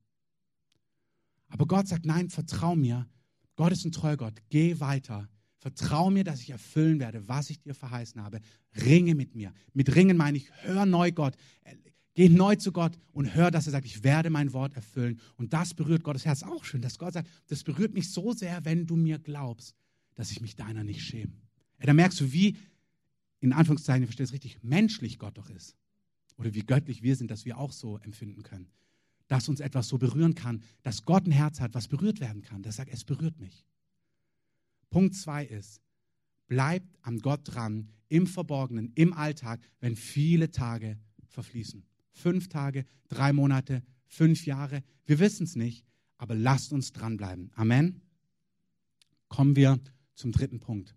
Aber Gott sagt, nein, vertrau mir. Gott ist ein treuer Gott. Geh weiter. Vertrau mir, dass ich erfüllen werde, was ich dir verheißen habe. Ringe mit mir. Mit Ringen meine ich, hör neu Gott. Geh neu zu Gott und hör, dass er sagt, ich werde mein Wort erfüllen. Und das berührt Gottes Herz auch schön, dass Gott sagt, das berührt mich so sehr, wenn du mir glaubst, dass ich mich deiner nicht schäme. Da merkst du, wie, in Anführungszeichen, ich verstehe es richtig, menschlich Gott doch ist. Oder wie göttlich wir sind, dass wir auch so empfinden können dass uns etwas so berühren kann, dass Gott ein Herz hat, was berührt werden kann. Der sagt, es berührt mich. Punkt zwei ist, bleibt an Gott dran, im Verborgenen, im Alltag, wenn viele Tage verfließen. Fünf Tage, drei Monate, fünf Jahre, wir wissen es nicht, aber lasst uns dranbleiben. Amen. Kommen wir zum dritten Punkt.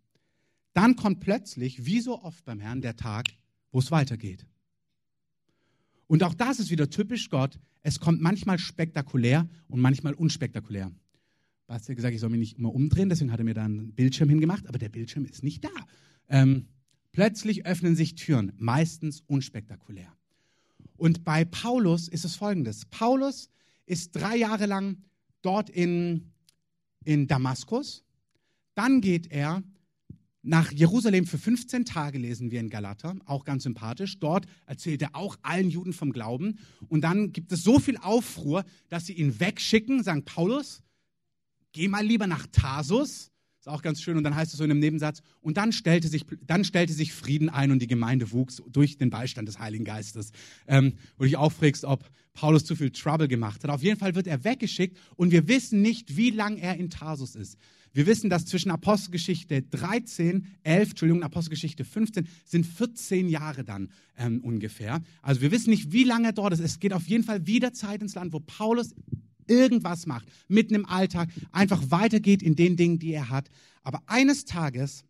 Dann kommt plötzlich, wie so oft beim Herrn, der Tag, wo es weitergeht. Und auch das ist wieder typisch Gott. Es kommt manchmal spektakulär und manchmal unspektakulär. Basti hat gesagt, ich soll mich nicht immer umdrehen, deswegen hat er mir dann einen Bildschirm hingemacht, aber der Bildschirm ist nicht da. Ähm, plötzlich öffnen sich Türen, meistens unspektakulär. Und bei Paulus ist es folgendes. Paulus ist drei Jahre lang dort in, in Damaskus. Dann geht er nach Jerusalem für 15 Tage lesen wir in Galater, auch ganz sympathisch. Dort erzählt er auch allen Juden vom Glauben. Und dann gibt es so viel Aufruhr, dass sie ihn wegschicken, sagen Paulus, geh mal lieber nach Tarsus. Ist auch ganz schön. Und dann heißt es so in einem Nebensatz, und dann stellte sich, dann stellte sich Frieden ein und die Gemeinde wuchs durch den Beistand des Heiligen Geistes. Ähm, wo du dich auch fragst, ob Paulus zu viel Trouble gemacht hat. Auf jeden Fall wird er weggeschickt und wir wissen nicht, wie lange er in Tarsus ist. Wir wissen, dass zwischen Apostelgeschichte 13, 11, Entschuldigung, Apostelgeschichte 15 sind 14 Jahre dann ähm, ungefähr. Also wir wissen nicht, wie lange dort ist. Es geht auf jeden Fall wieder Zeit ins Land, wo Paulus irgendwas macht, mitten im Alltag, einfach weitergeht in den Dingen, die er hat. Aber eines Tages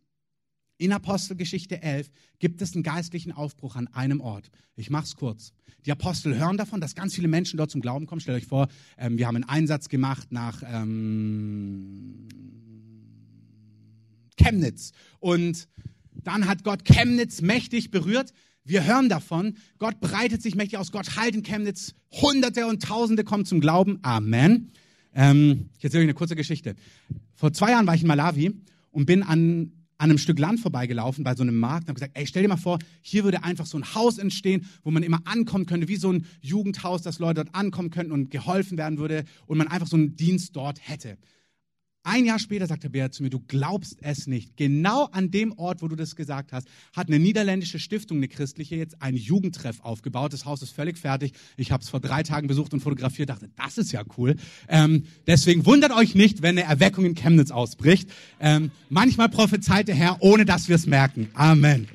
in Apostelgeschichte 11 gibt es einen geistlichen Aufbruch an einem Ort. Ich mache es kurz. Die Apostel hören davon, dass ganz viele Menschen dort zum Glauben kommen. Stellt euch vor, ähm, wir haben einen Einsatz gemacht nach ähm, Chemnitz. Und dann hat Gott Chemnitz mächtig berührt. Wir hören davon. Gott breitet sich mächtig aus. Gott heilt in Chemnitz. Hunderte und Tausende kommen zum Glauben. Amen. Ähm, ich erzähle euch eine kurze Geschichte. Vor zwei Jahren war ich in Malawi und bin an, an einem Stück Land vorbeigelaufen bei so einem Markt und habe gesagt, ey, stell dir mal vor, hier würde einfach so ein Haus entstehen, wo man immer ankommen könnte, wie so ein Jugendhaus, dass Leute dort ankommen könnten und geholfen werden würde und man einfach so einen Dienst dort hätte. Ein Jahr später sagt der Bär zu mir, du glaubst es nicht. Genau an dem Ort, wo du das gesagt hast, hat eine niederländische Stiftung, eine christliche, jetzt einen Jugendtreff aufgebaut. Das Haus ist völlig fertig. Ich habe es vor drei Tagen besucht und fotografiert, dachte, das ist ja cool. Ähm, deswegen wundert euch nicht, wenn eine Erweckung in Chemnitz ausbricht. Ähm, manchmal prophezeit der Herr, ohne dass wir es merken. Amen.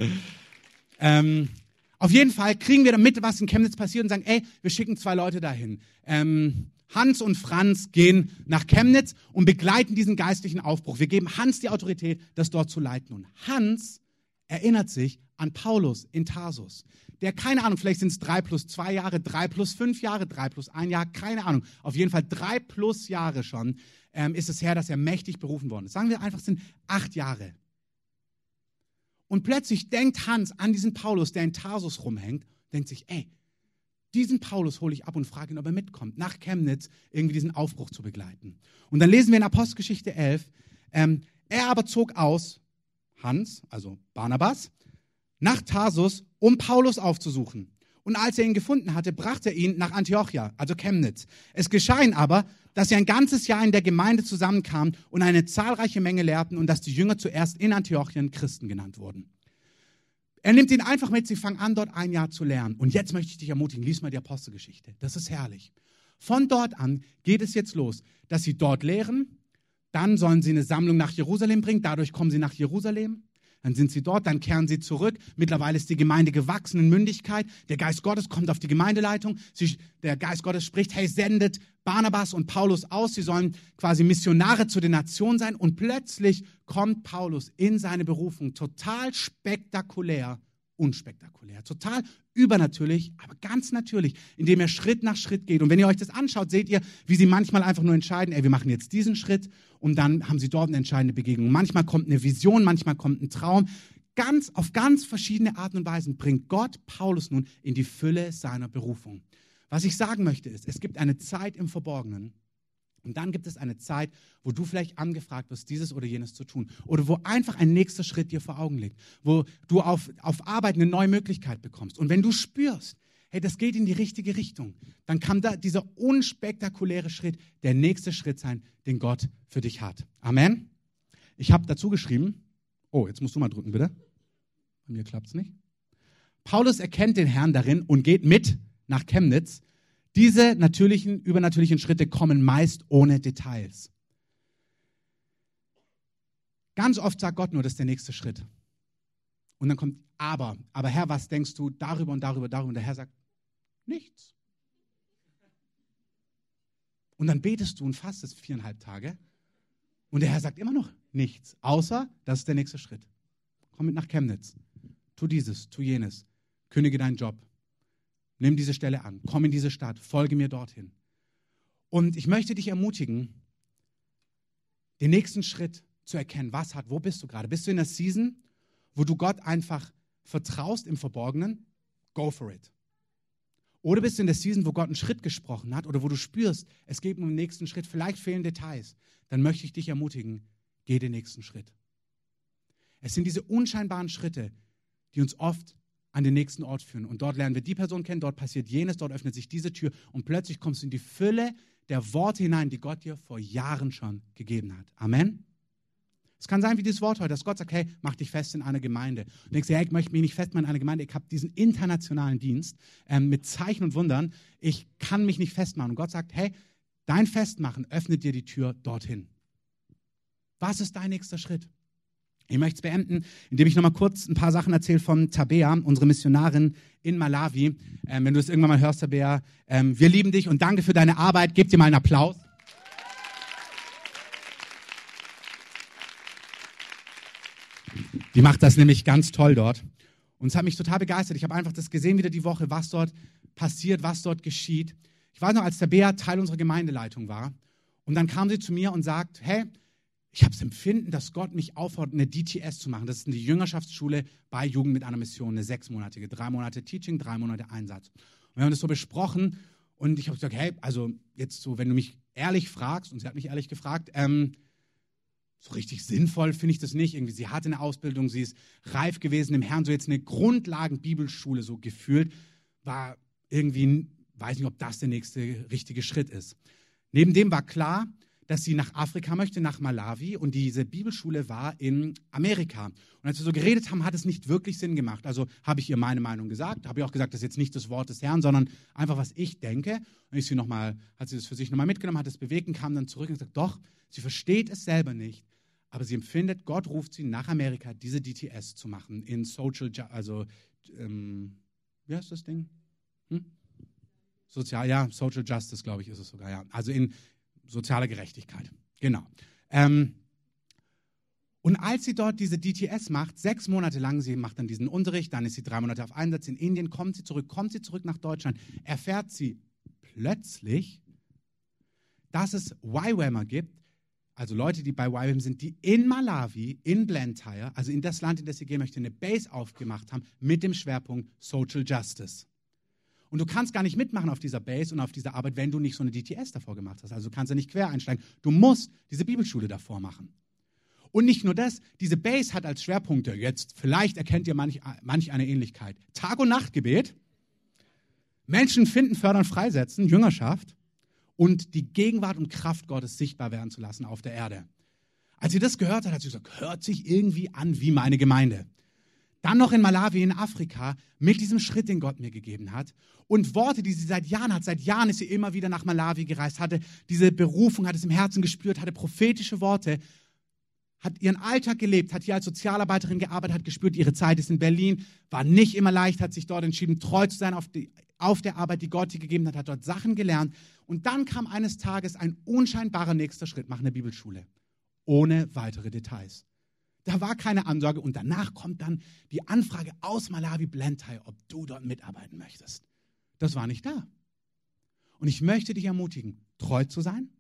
Ähm, auf jeden Fall kriegen wir damit, was in Chemnitz passiert und sagen, ey, wir schicken zwei Leute dahin. Ähm, Hans und Franz gehen nach Chemnitz und begleiten diesen geistlichen Aufbruch. Wir geben Hans die Autorität, das dort zu leiten. Und Hans erinnert sich an Paulus in Tarsus, der, keine Ahnung, vielleicht sind es drei plus zwei Jahre, drei plus fünf Jahre, drei plus ein Jahr, keine Ahnung. Auf jeden Fall drei plus Jahre schon ähm, ist es her, dass er mächtig berufen worden ist. Sagen wir einfach, es sind acht Jahre. Und plötzlich denkt Hans an diesen Paulus, der in Tarsus rumhängt, denkt sich, ey, diesen Paulus hole ich ab und frage ihn, ob er mitkommt, nach Chemnitz irgendwie diesen Aufbruch zu begleiten. Und dann lesen wir in Apostelgeschichte 11, ähm, er aber zog aus, Hans, also Barnabas, nach Tarsus, um Paulus aufzusuchen. Und als er ihn gefunden hatte, brachte er ihn nach Antiochia, also Chemnitz. Es geschah ihm aber, dass sie ein ganzes Jahr in der Gemeinde zusammenkamen und eine zahlreiche Menge lehrten und dass die Jünger zuerst in Antiochien Christen genannt wurden. Er nimmt ihn einfach mit, sie fangen an, dort ein Jahr zu lernen. Und jetzt möchte ich dich ermutigen, lies mal die Apostelgeschichte. Das ist herrlich. Von dort an geht es jetzt los, dass sie dort lehren, dann sollen sie eine Sammlung nach Jerusalem bringen, dadurch kommen sie nach Jerusalem, dann sind sie dort, dann kehren sie zurück. Mittlerweile ist die Gemeinde gewachsen in Mündigkeit. Der Geist Gottes kommt auf die Gemeindeleitung. Sie, der Geist Gottes spricht, hey, sendet Barnabas und Paulus aus. Sie sollen quasi Missionare zu den Nationen sein. Und plötzlich kommt Paulus in seine Berufung total spektakulär unspektakulär, total übernatürlich, aber ganz natürlich, indem er Schritt nach Schritt geht. Und wenn ihr euch das anschaut, seht ihr, wie sie manchmal einfach nur entscheiden, ey, wir machen jetzt diesen Schritt und dann haben sie dort eine entscheidende Begegnung. Manchmal kommt eine Vision, manchmal kommt ein Traum. Ganz, auf ganz verschiedene Arten und Weisen bringt Gott Paulus nun in die Fülle seiner Berufung. Was ich sagen möchte ist, es gibt eine Zeit im Verborgenen, und dann gibt es eine Zeit, wo du vielleicht angefragt wirst, dieses oder jenes zu tun. Oder wo einfach ein nächster Schritt dir vor Augen liegt. Wo du auf, auf Arbeit eine neue Möglichkeit bekommst. Und wenn du spürst, hey, das geht in die richtige Richtung, dann kann da dieser unspektakuläre Schritt der nächste Schritt sein, den Gott für dich hat. Amen. Ich habe dazu geschrieben, oh, jetzt musst du mal drücken, bitte. Bei mir klappt es nicht. Paulus erkennt den Herrn darin und geht mit nach Chemnitz Diese natürlichen, übernatürlichen Schritte kommen meist ohne Details. Ganz oft sagt Gott nur, das ist der nächste Schritt. Und dann kommt aber. Aber Herr, was denkst du darüber und darüber, darüber? Und der Herr sagt, nichts. Und dann betest du und fastest viereinhalb Tage. Und der Herr sagt immer noch nichts, außer das ist der nächste Schritt. Komm mit nach Chemnitz. Tu dieses, tu jenes. Kündige deinen Job. Nimm diese Stelle an. Komm in diese Stadt. Folge mir dorthin. Und ich möchte dich ermutigen, den nächsten Schritt zu erkennen. Was hat, wo bist du gerade? Bist du in der Season, wo du Gott einfach vertraust im Verborgenen? Go for it. Oder bist du in der Season, wo Gott einen Schritt gesprochen hat oder wo du spürst, es geht um den nächsten Schritt, vielleicht fehlen Details, dann möchte ich dich ermutigen, geh den nächsten Schritt. Es sind diese unscheinbaren Schritte, die uns oft an den nächsten Ort führen. Und dort lernen wir die Person kennen, dort passiert jenes, dort öffnet sich diese Tür und plötzlich kommst du in die Fülle der Worte hinein, die Gott dir vor Jahren schon gegeben hat. Amen. Es kann sein wie dieses Wort heute, dass Gott sagt, hey, mach dich fest in einer Gemeinde. Und denkst, hey, ich möchte mich nicht festmachen in einer Gemeinde. Ich habe diesen internationalen Dienst ähm, mit Zeichen und Wundern. Ich kann mich nicht festmachen. Und Gott sagt, hey, dein Festmachen öffnet dir die Tür dorthin. Was ist dein nächster Schritt? Ich möchte es beenden, indem ich nochmal kurz ein paar Sachen erzähle von Tabea, unsere Missionarin in Malawi. Ähm, wenn du es irgendwann mal hörst, Tabea, ähm, wir lieben dich und danke für deine Arbeit. Gebt dir mal einen Applaus. Die macht das nämlich ganz toll dort. Und es hat mich total begeistert. Ich habe einfach das gesehen wieder die Woche, was dort passiert, was dort geschieht. Ich weiß noch, als der Bea Teil unserer Gemeindeleitung war. Und dann kam sie zu mir und sagt, hey, ich habe das Empfinden, dass Gott mich auffordert, eine DTS zu machen. Das ist eine Jüngerschaftsschule bei Jugend mit einer Mission, eine sechsmonatige, drei Monate Teaching, drei Monate Einsatz. Und wir haben das so besprochen und ich habe gesagt, hey, also jetzt so, wenn du mich ehrlich fragst, und sie hat mich ehrlich gefragt, ähm, so richtig sinnvoll finde ich das nicht. Irgendwie, sie hatte eine Ausbildung, sie ist reif gewesen im Herrn, so jetzt eine Grundlagen-Bibelschule so gefühlt, war irgendwie, weiß nicht, ob das der nächste richtige Schritt ist. Neben dem war klar, dass sie nach Afrika möchte, nach Malawi und diese Bibelschule war in Amerika. Und als wir so geredet haben, hat es nicht wirklich Sinn gemacht. Also habe ich ihr meine Meinung gesagt, habe ich auch gesagt, das ist jetzt nicht das Wort des Herrn, sondern einfach, was ich denke. Und ich sie noch mal, hat sie das für sich nochmal mitgenommen, hat es bewegt und kam dann zurück und gesagt, doch, sie versteht es selber nicht, aber sie empfindet, Gott ruft sie nach Amerika, diese DTS zu machen in Social, also ähm, wie heißt das Ding? Hm? Sozial, ja, Social Justice, glaube ich, ist es sogar, ja. Also in soziale Gerechtigkeit. Genau. Ähm, und als sie dort diese DTS macht, sechs Monate lang, sie macht dann diesen Unterricht, dann ist sie drei Monate auf Einsatz in Indien, kommt sie zurück, kommt sie zurück nach Deutschland, erfährt sie plötzlich, dass es YWAMer gibt, also Leute, die bei YWAM sind, die in Malawi, in Blantyre, also in das Land, in das sie gehen möchte, eine Base aufgemacht haben mit dem Schwerpunkt Social Justice. Und du kannst gar nicht mitmachen auf dieser Base und auf dieser Arbeit, wenn du nicht so eine DTS davor gemacht hast. Also du kannst ja nicht quer einsteigen. Du musst diese Bibelschule davor machen. Und nicht nur das, diese Base hat als Schwerpunkte, jetzt vielleicht erkennt ihr manch, manch eine Ähnlichkeit. Tag- und Nachtgebet, Menschen finden, fördern, freisetzen, Jüngerschaft und die Gegenwart und Kraft Gottes sichtbar werden zu lassen auf der Erde. Als sie das gehört hat, hat sie gesagt, hört sich irgendwie an wie meine Gemeinde. Dann noch in Malawi in Afrika mit diesem Schritt, den Gott mir gegeben hat. Und Worte, die sie seit Jahren hat. Seit Jahren ist sie immer wieder nach Malawi gereist, hatte diese Berufung, hat es im Herzen gespürt, hatte prophetische Worte, hat ihren Alltag gelebt, hat hier als Sozialarbeiterin gearbeitet, hat gespürt, ihre Zeit ist in Berlin, war nicht immer leicht, hat sich dort entschieden, treu zu sein auf, die, auf der Arbeit, die Gott ihr gegeben hat, hat dort Sachen gelernt. Und dann kam eines Tages ein unscheinbarer nächster Schritt, mach eine Bibelschule. Ohne weitere Details. Da war keine Ansage und danach kommt dann die Anfrage aus Malawi Blentai, ob du dort mitarbeiten möchtest. Das war nicht da. Und ich möchte dich ermutigen, treu zu sein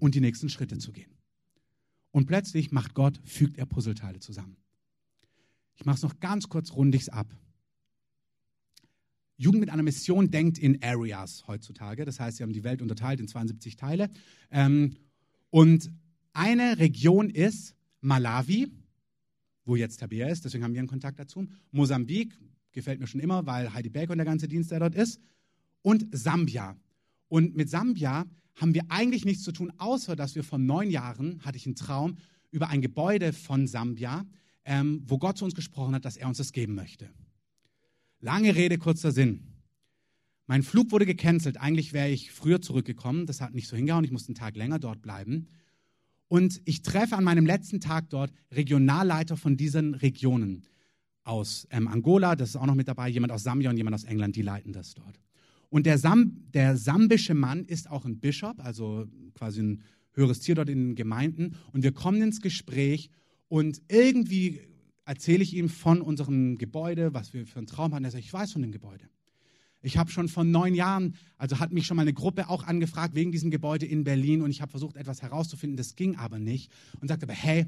und die nächsten Schritte zu gehen. Und plötzlich macht Gott, fügt er Puzzleteile zusammen. Ich mache es noch ganz kurz rundig ab. Jugend mit einer Mission denkt in Areas heutzutage. Das heißt, sie haben die Welt unterteilt in 72 Teile. Ähm, und eine Region ist Malawi, wo jetzt Tabea ist, deswegen haben wir einen Kontakt dazu. Mosambik, gefällt mir schon immer, weil Heidi Baker und der ganze Dienst, der dort ist. Und Sambia. Und mit Sambia haben wir eigentlich nichts zu tun, außer dass wir vor neun Jahren, hatte ich einen Traum, über ein Gebäude von Sambia, ähm, wo Gott zu uns gesprochen hat, dass er uns das geben möchte. Lange Rede, kurzer Sinn. Mein Flug wurde gecancelt. Eigentlich wäre ich früher zurückgekommen. Das hat nicht so hingehauen. Ich musste einen Tag länger dort bleiben. Und ich treffe an meinem letzten Tag dort Regionalleiter von diesen Regionen aus ähm, Angola, das ist auch noch mit dabei, jemand aus Sambia und jemand aus England, die leiten das dort. Und der, Sam, der sambische Mann ist auch ein Bischof, also quasi ein höheres Tier dort in den Gemeinden. Und wir kommen ins Gespräch und irgendwie erzähle ich ihm von unserem Gebäude, was wir für einen Traum hatten. Er sagt, ich weiß von dem Gebäude. Ich habe schon vor neun Jahren, also hat mich schon mal eine Gruppe auch angefragt wegen diesem Gebäude in Berlin und ich habe versucht, etwas herauszufinden. Das ging aber nicht. Und sagte aber, hey,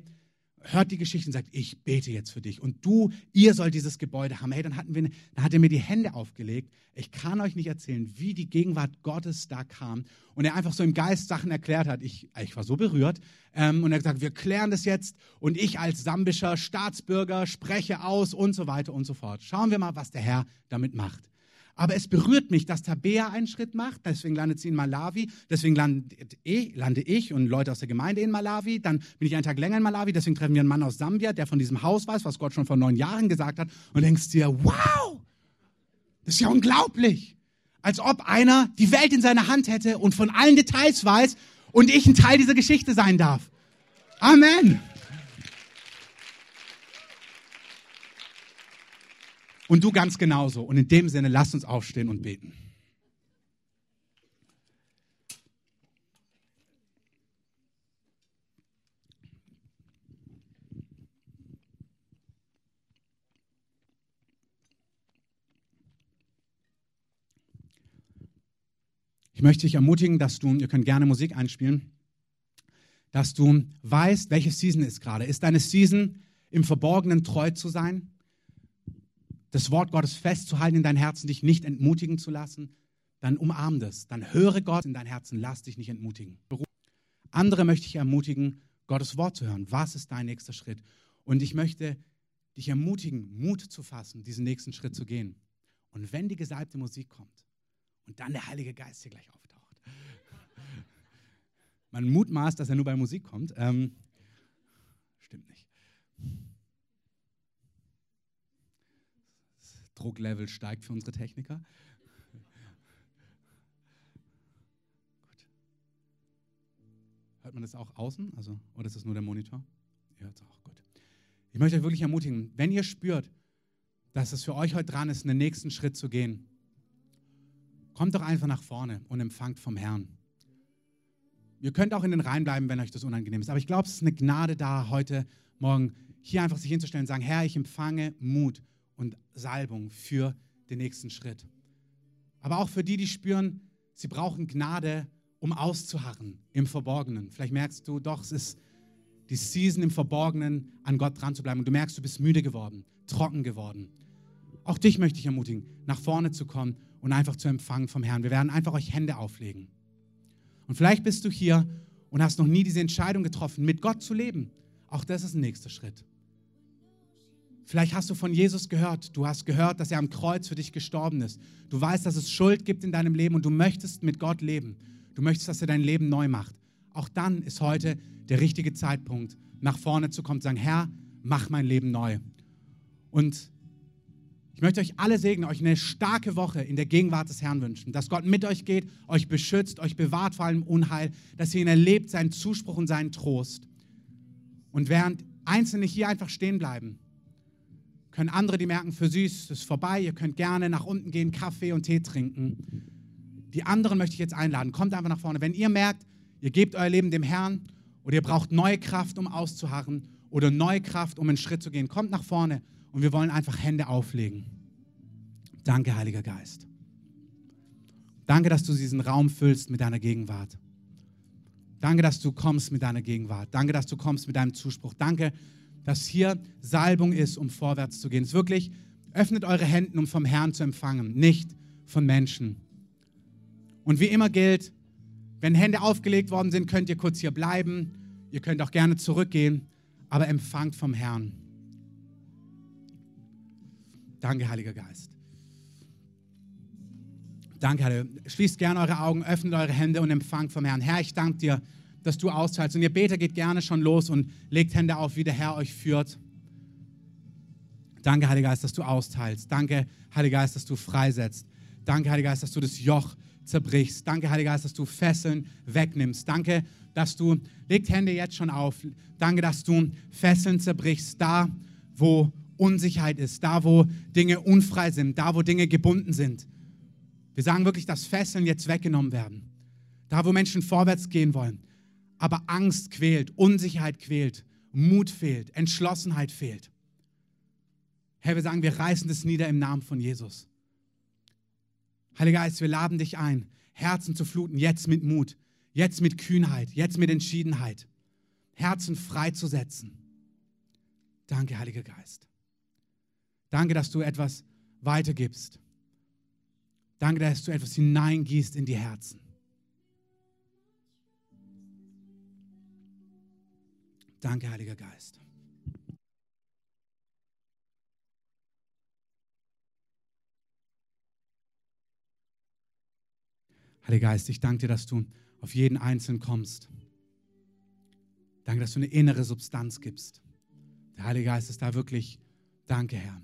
hört die Geschichte und sagt, ich bete jetzt für dich und du, ihr sollt dieses Gebäude haben. Hey, dann hatten wir, dann hat er mir die Hände aufgelegt. Ich kann euch nicht erzählen, wie die Gegenwart Gottes da kam und er einfach so im Geist Sachen erklärt hat. Ich, ich war so berührt ähm, und er hat gesagt, wir klären das jetzt und ich als sambischer Staatsbürger spreche aus und so weiter und so fort. Schauen wir mal, was der Herr damit macht. Aber es berührt mich, dass Tabea einen Schritt macht, deswegen landet sie in Malawi, deswegen lande ich und Leute aus der Gemeinde in Malawi, dann bin ich einen Tag länger in Malawi, deswegen treffen wir einen Mann aus Sambia, der von diesem Haus weiß, was Gott schon vor neun Jahren gesagt hat und denkst dir, wow, das ist ja unglaublich. Als ob einer die Welt in seiner Hand hätte und von allen Details weiß und ich ein Teil dieser Geschichte sein darf. Amen. Und du ganz genauso. Und in dem Sinne, lasst uns aufstehen und beten. Ich möchte dich ermutigen, dass du, ihr könnt gerne Musik einspielen, dass du weißt, welche Season ist gerade. Ist deine Season, im Verborgenen treu zu sein? Das Wort Gottes festzuhalten in dein Herzen, dich nicht entmutigen zu lassen, dann umarm das. Dann höre Gott in dein Herzen, lass dich nicht entmutigen. Andere möchte ich ermutigen, Gottes Wort zu hören. Was ist dein nächster Schritt? Und ich möchte dich ermutigen, Mut zu fassen, diesen nächsten Schritt zu gehen. Und wenn die gesalbte Musik kommt und dann der Heilige Geist hier gleich auftaucht, man mutmaßt, dass er nur bei Musik kommt. Ähm, stimmt nicht. Drucklevel steigt für unsere Techniker. Gut. Hört man das auch außen? Also, oder ist das nur der Monitor? Ihr hört es auch. Gut. Ich möchte euch wirklich ermutigen, wenn ihr spürt, dass es für euch heute dran ist, einen nächsten Schritt zu gehen, kommt doch einfach nach vorne und empfangt vom Herrn. Ihr könnt auch in den Reihen bleiben, wenn euch das unangenehm ist. Aber ich glaube, es ist eine Gnade da, heute Morgen hier einfach sich hinzustellen und sagen, Herr, ich empfange Mut und Salbung für den nächsten Schritt. Aber auch für die, die spüren, sie brauchen Gnade, um auszuharren im Verborgenen. Vielleicht merkst du doch, es ist die Season im Verborgenen, an Gott dran zu bleiben. Und du merkst, du bist müde geworden, trocken geworden. Auch dich möchte ich ermutigen, nach vorne zu kommen und einfach zu empfangen vom Herrn. Wir werden einfach euch Hände auflegen. Und vielleicht bist du hier und hast noch nie diese Entscheidung getroffen, mit Gott zu leben. Auch das ist ein nächster Schritt. Vielleicht hast du von Jesus gehört. Du hast gehört, dass er am Kreuz für dich gestorben ist. Du weißt, dass es Schuld gibt in deinem Leben und du möchtest mit Gott leben. Du möchtest, dass er dein Leben neu macht. Auch dann ist heute der richtige Zeitpunkt, nach vorne zu kommen und zu sagen, Herr, mach mein Leben neu. Und ich möchte euch alle segnen, euch eine starke Woche in der Gegenwart des Herrn wünschen, dass Gott mit euch geht, euch beschützt, euch bewahrt vor allem Unheil, dass ihr ihn erlebt, seinen Zuspruch und seinen Trost. Und während Einzelne hier einfach stehen bleiben, können andere, die merken, für sie ist vorbei, ihr könnt gerne nach unten gehen, Kaffee und Tee trinken. Die anderen möchte ich jetzt einladen. Kommt einfach nach vorne. Wenn ihr merkt, ihr gebt euer Leben dem Herrn oder ihr braucht neue Kraft, um auszuharren oder neue Kraft, um einen Schritt zu gehen, kommt nach vorne und wir wollen einfach Hände auflegen. Danke, Heiliger Geist. Danke, dass du diesen Raum füllst mit deiner Gegenwart. Danke, dass du kommst mit deiner Gegenwart. Danke, dass du kommst mit deinem Zuspruch. Danke, dass hier Salbung ist, um vorwärts zu gehen. Es ist wirklich, öffnet eure Hände, um vom Herrn zu empfangen, nicht von Menschen. Und wie immer gilt, wenn Hände aufgelegt worden sind, könnt ihr kurz hier bleiben. Ihr könnt auch gerne zurückgehen, aber empfangt vom Herrn. Danke, Heiliger Geist. Danke, Herr. Schließt gerne eure Augen, öffnet eure Hände und empfangt vom Herrn. Herr, ich danke dir dass du austeilst. Und ihr Beter geht gerne schon los und legt Hände auf, wie der Herr euch führt. Danke, Heiliger Geist, dass du austeilst. Danke, Heiliger Geist, dass du freisetzt. Danke, Heiliger Geist, dass du das Joch zerbrichst. Danke, Heiliger Geist, dass du Fesseln wegnimmst. Danke, dass du, legt Hände jetzt schon auf. Danke, dass du Fesseln zerbrichst, da, wo Unsicherheit ist, da, wo Dinge unfrei sind, da, wo Dinge gebunden sind. Wir sagen wirklich, dass Fesseln jetzt weggenommen werden. Da, wo Menschen vorwärts gehen wollen. Aber Angst quält, Unsicherheit quält, Mut fehlt, Entschlossenheit fehlt. Herr, wir sagen, wir reißen das nieder im Namen von Jesus. Heiliger Geist, wir laden dich ein, Herzen zu fluten, jetzt mit Mut, jetzt mit Kühnheit, jetzt mit Entschiedenheit, Herzen freizusetzen. Danke, Heiliger Geist. Danke, dass du etwas weitergibst. Danke, dass du etwas hineingießt in die Herzen. Danke, Heiliger Geist. Heiliger Geist, ich danke dir, dass du auf jeden Einzelnen kommst. Danke, dass du eine innere Substanz gibst. Der Heilige Geist ist da wirklich. Danke, Herr.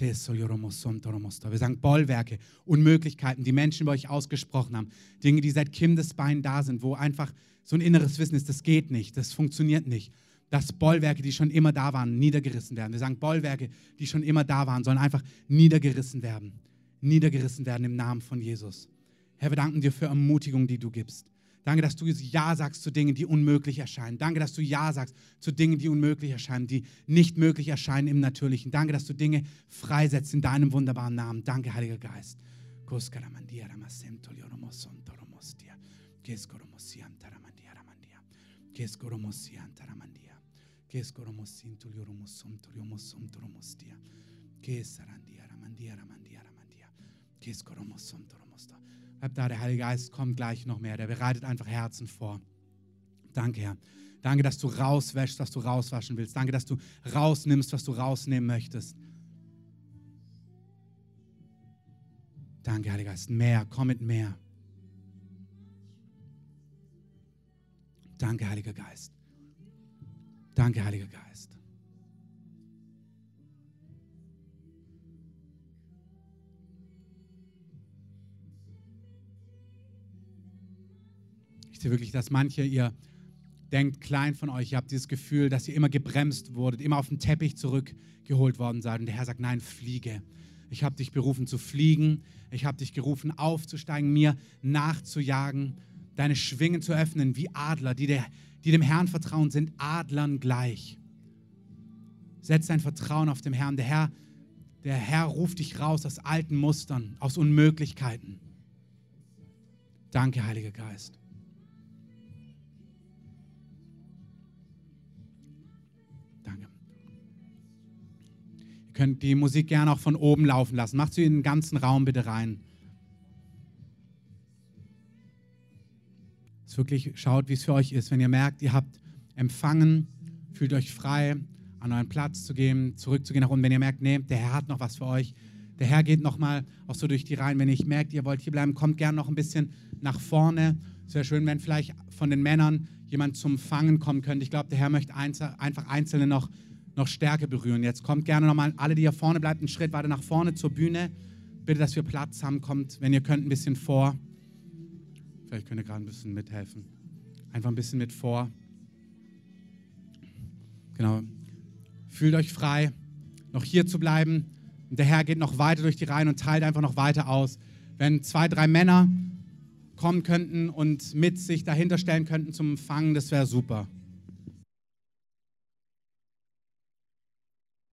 Wir sagen Bollwerke, Unmöglichkeiten, die Menschen bei euch ausgesprochen haben. Dinge, die seit Kindesbeinen da sind, wo einfach so ein inneres Wissen ist, das geht nicht, das funktioniert nicht dass Bollwerke, die schon immer da waren, niedergerissen werden. Wir sagen, Bollwerke, die schon immer da waren, sollen einfach niedergerissen werden. Niedergerissen werden im Namen von Jesus. Herr, wir danken dir für Ermutigung, die du gibst. Danke, dass du Ja sagst zu Dingen, die unmöglich erscheinen. Danke, dass du Ja sagst zu Dingen, die unmöglich erscheinen, die nicht möglich erscheinen im Natürlichen. Danke, dass du Dinge freisetzt in deinem wunderbaren Namen. Danke, Heiliger Geist. Kes Bleib da, der Heilige Geist kommt gleich noch mehr. Der bereitet einfach Herzen vor. Danke, Herr. Danke, dass du rauswäschst, was du rauswaschen willst. Danke, dass du rausnimmst, was du rausnehmen möchtest. Danke, Heiliger Geist. Mehr, komm mit mehr. Danke, Heiliger Geist. Danke, Heiliger Geist. Ich sehe wirklich, dass manche, ihr denkt klein von euch, ihr habt dieses Gefühl, dass ihr immer gebremst wurdet, immer auf den Teppich zurückgeholt worden seid. Und der Herr sagt, nein, fliege. Ich habe dich berufen zu fliegen. Ich habe dich gerufen, aufzusteigen, mir nachzujagen, deine Schwingen zu öffnen wie Adler, die der die dem Herrn vertrauen, sind Adlern gleich. Setz dein Vertrauen auf den Herrn. Der Herr, der Herr ruft dich raus aus alten Mustern, aus Unmöglichkeiten. Danke, Heiliger Geist. Könnt die Musik gerne auch von oben laufen lassen. Macht sie in den ganzen Raum bitte rein. dass wirklich schaut, wie es für euch ist. Wenn ihr merkt, ihr habt empfangen, fühlt euch frei, an euren Platz zu gehen, zurückzugehen nach unten. Wenn ihr merkt, nee, der Herr hat noch was für euch. Der Herr geht nochmal auch so durch die Reihen. Wenn ihr merkt, ihr wollt hier bleiben, kommt gerne noch ein bisschen nach vorne. Es wäre schön, wenn vielleicht von den Männern jemand zum Fangen kommen könnte. Ich glaube, der Herr möchte einfach Einzelne noch, noch stärker berühren. Jetzt kommt gerne nochmal, alle, die hier vorne bleibt, einen Schritt weiter nach vorne zur Bühne. Bitte, dass wir Platz haben. Kommt, wenn ihr könnt, ein bisschen vor. Vielleicht könnt ihr gerade ein bisschen mithelfen. Einfach ein bisschen mit vor. Genau. Fühlt euch frei, noch hier zu bleiben. Und der Herr geht noch weiter durch die Reihen und teilt einfach noch weiter aus. Wenn zwei, drei Männer kommen könnten und mit sich dahinter stellen könnten zum Fangen, das wäre super.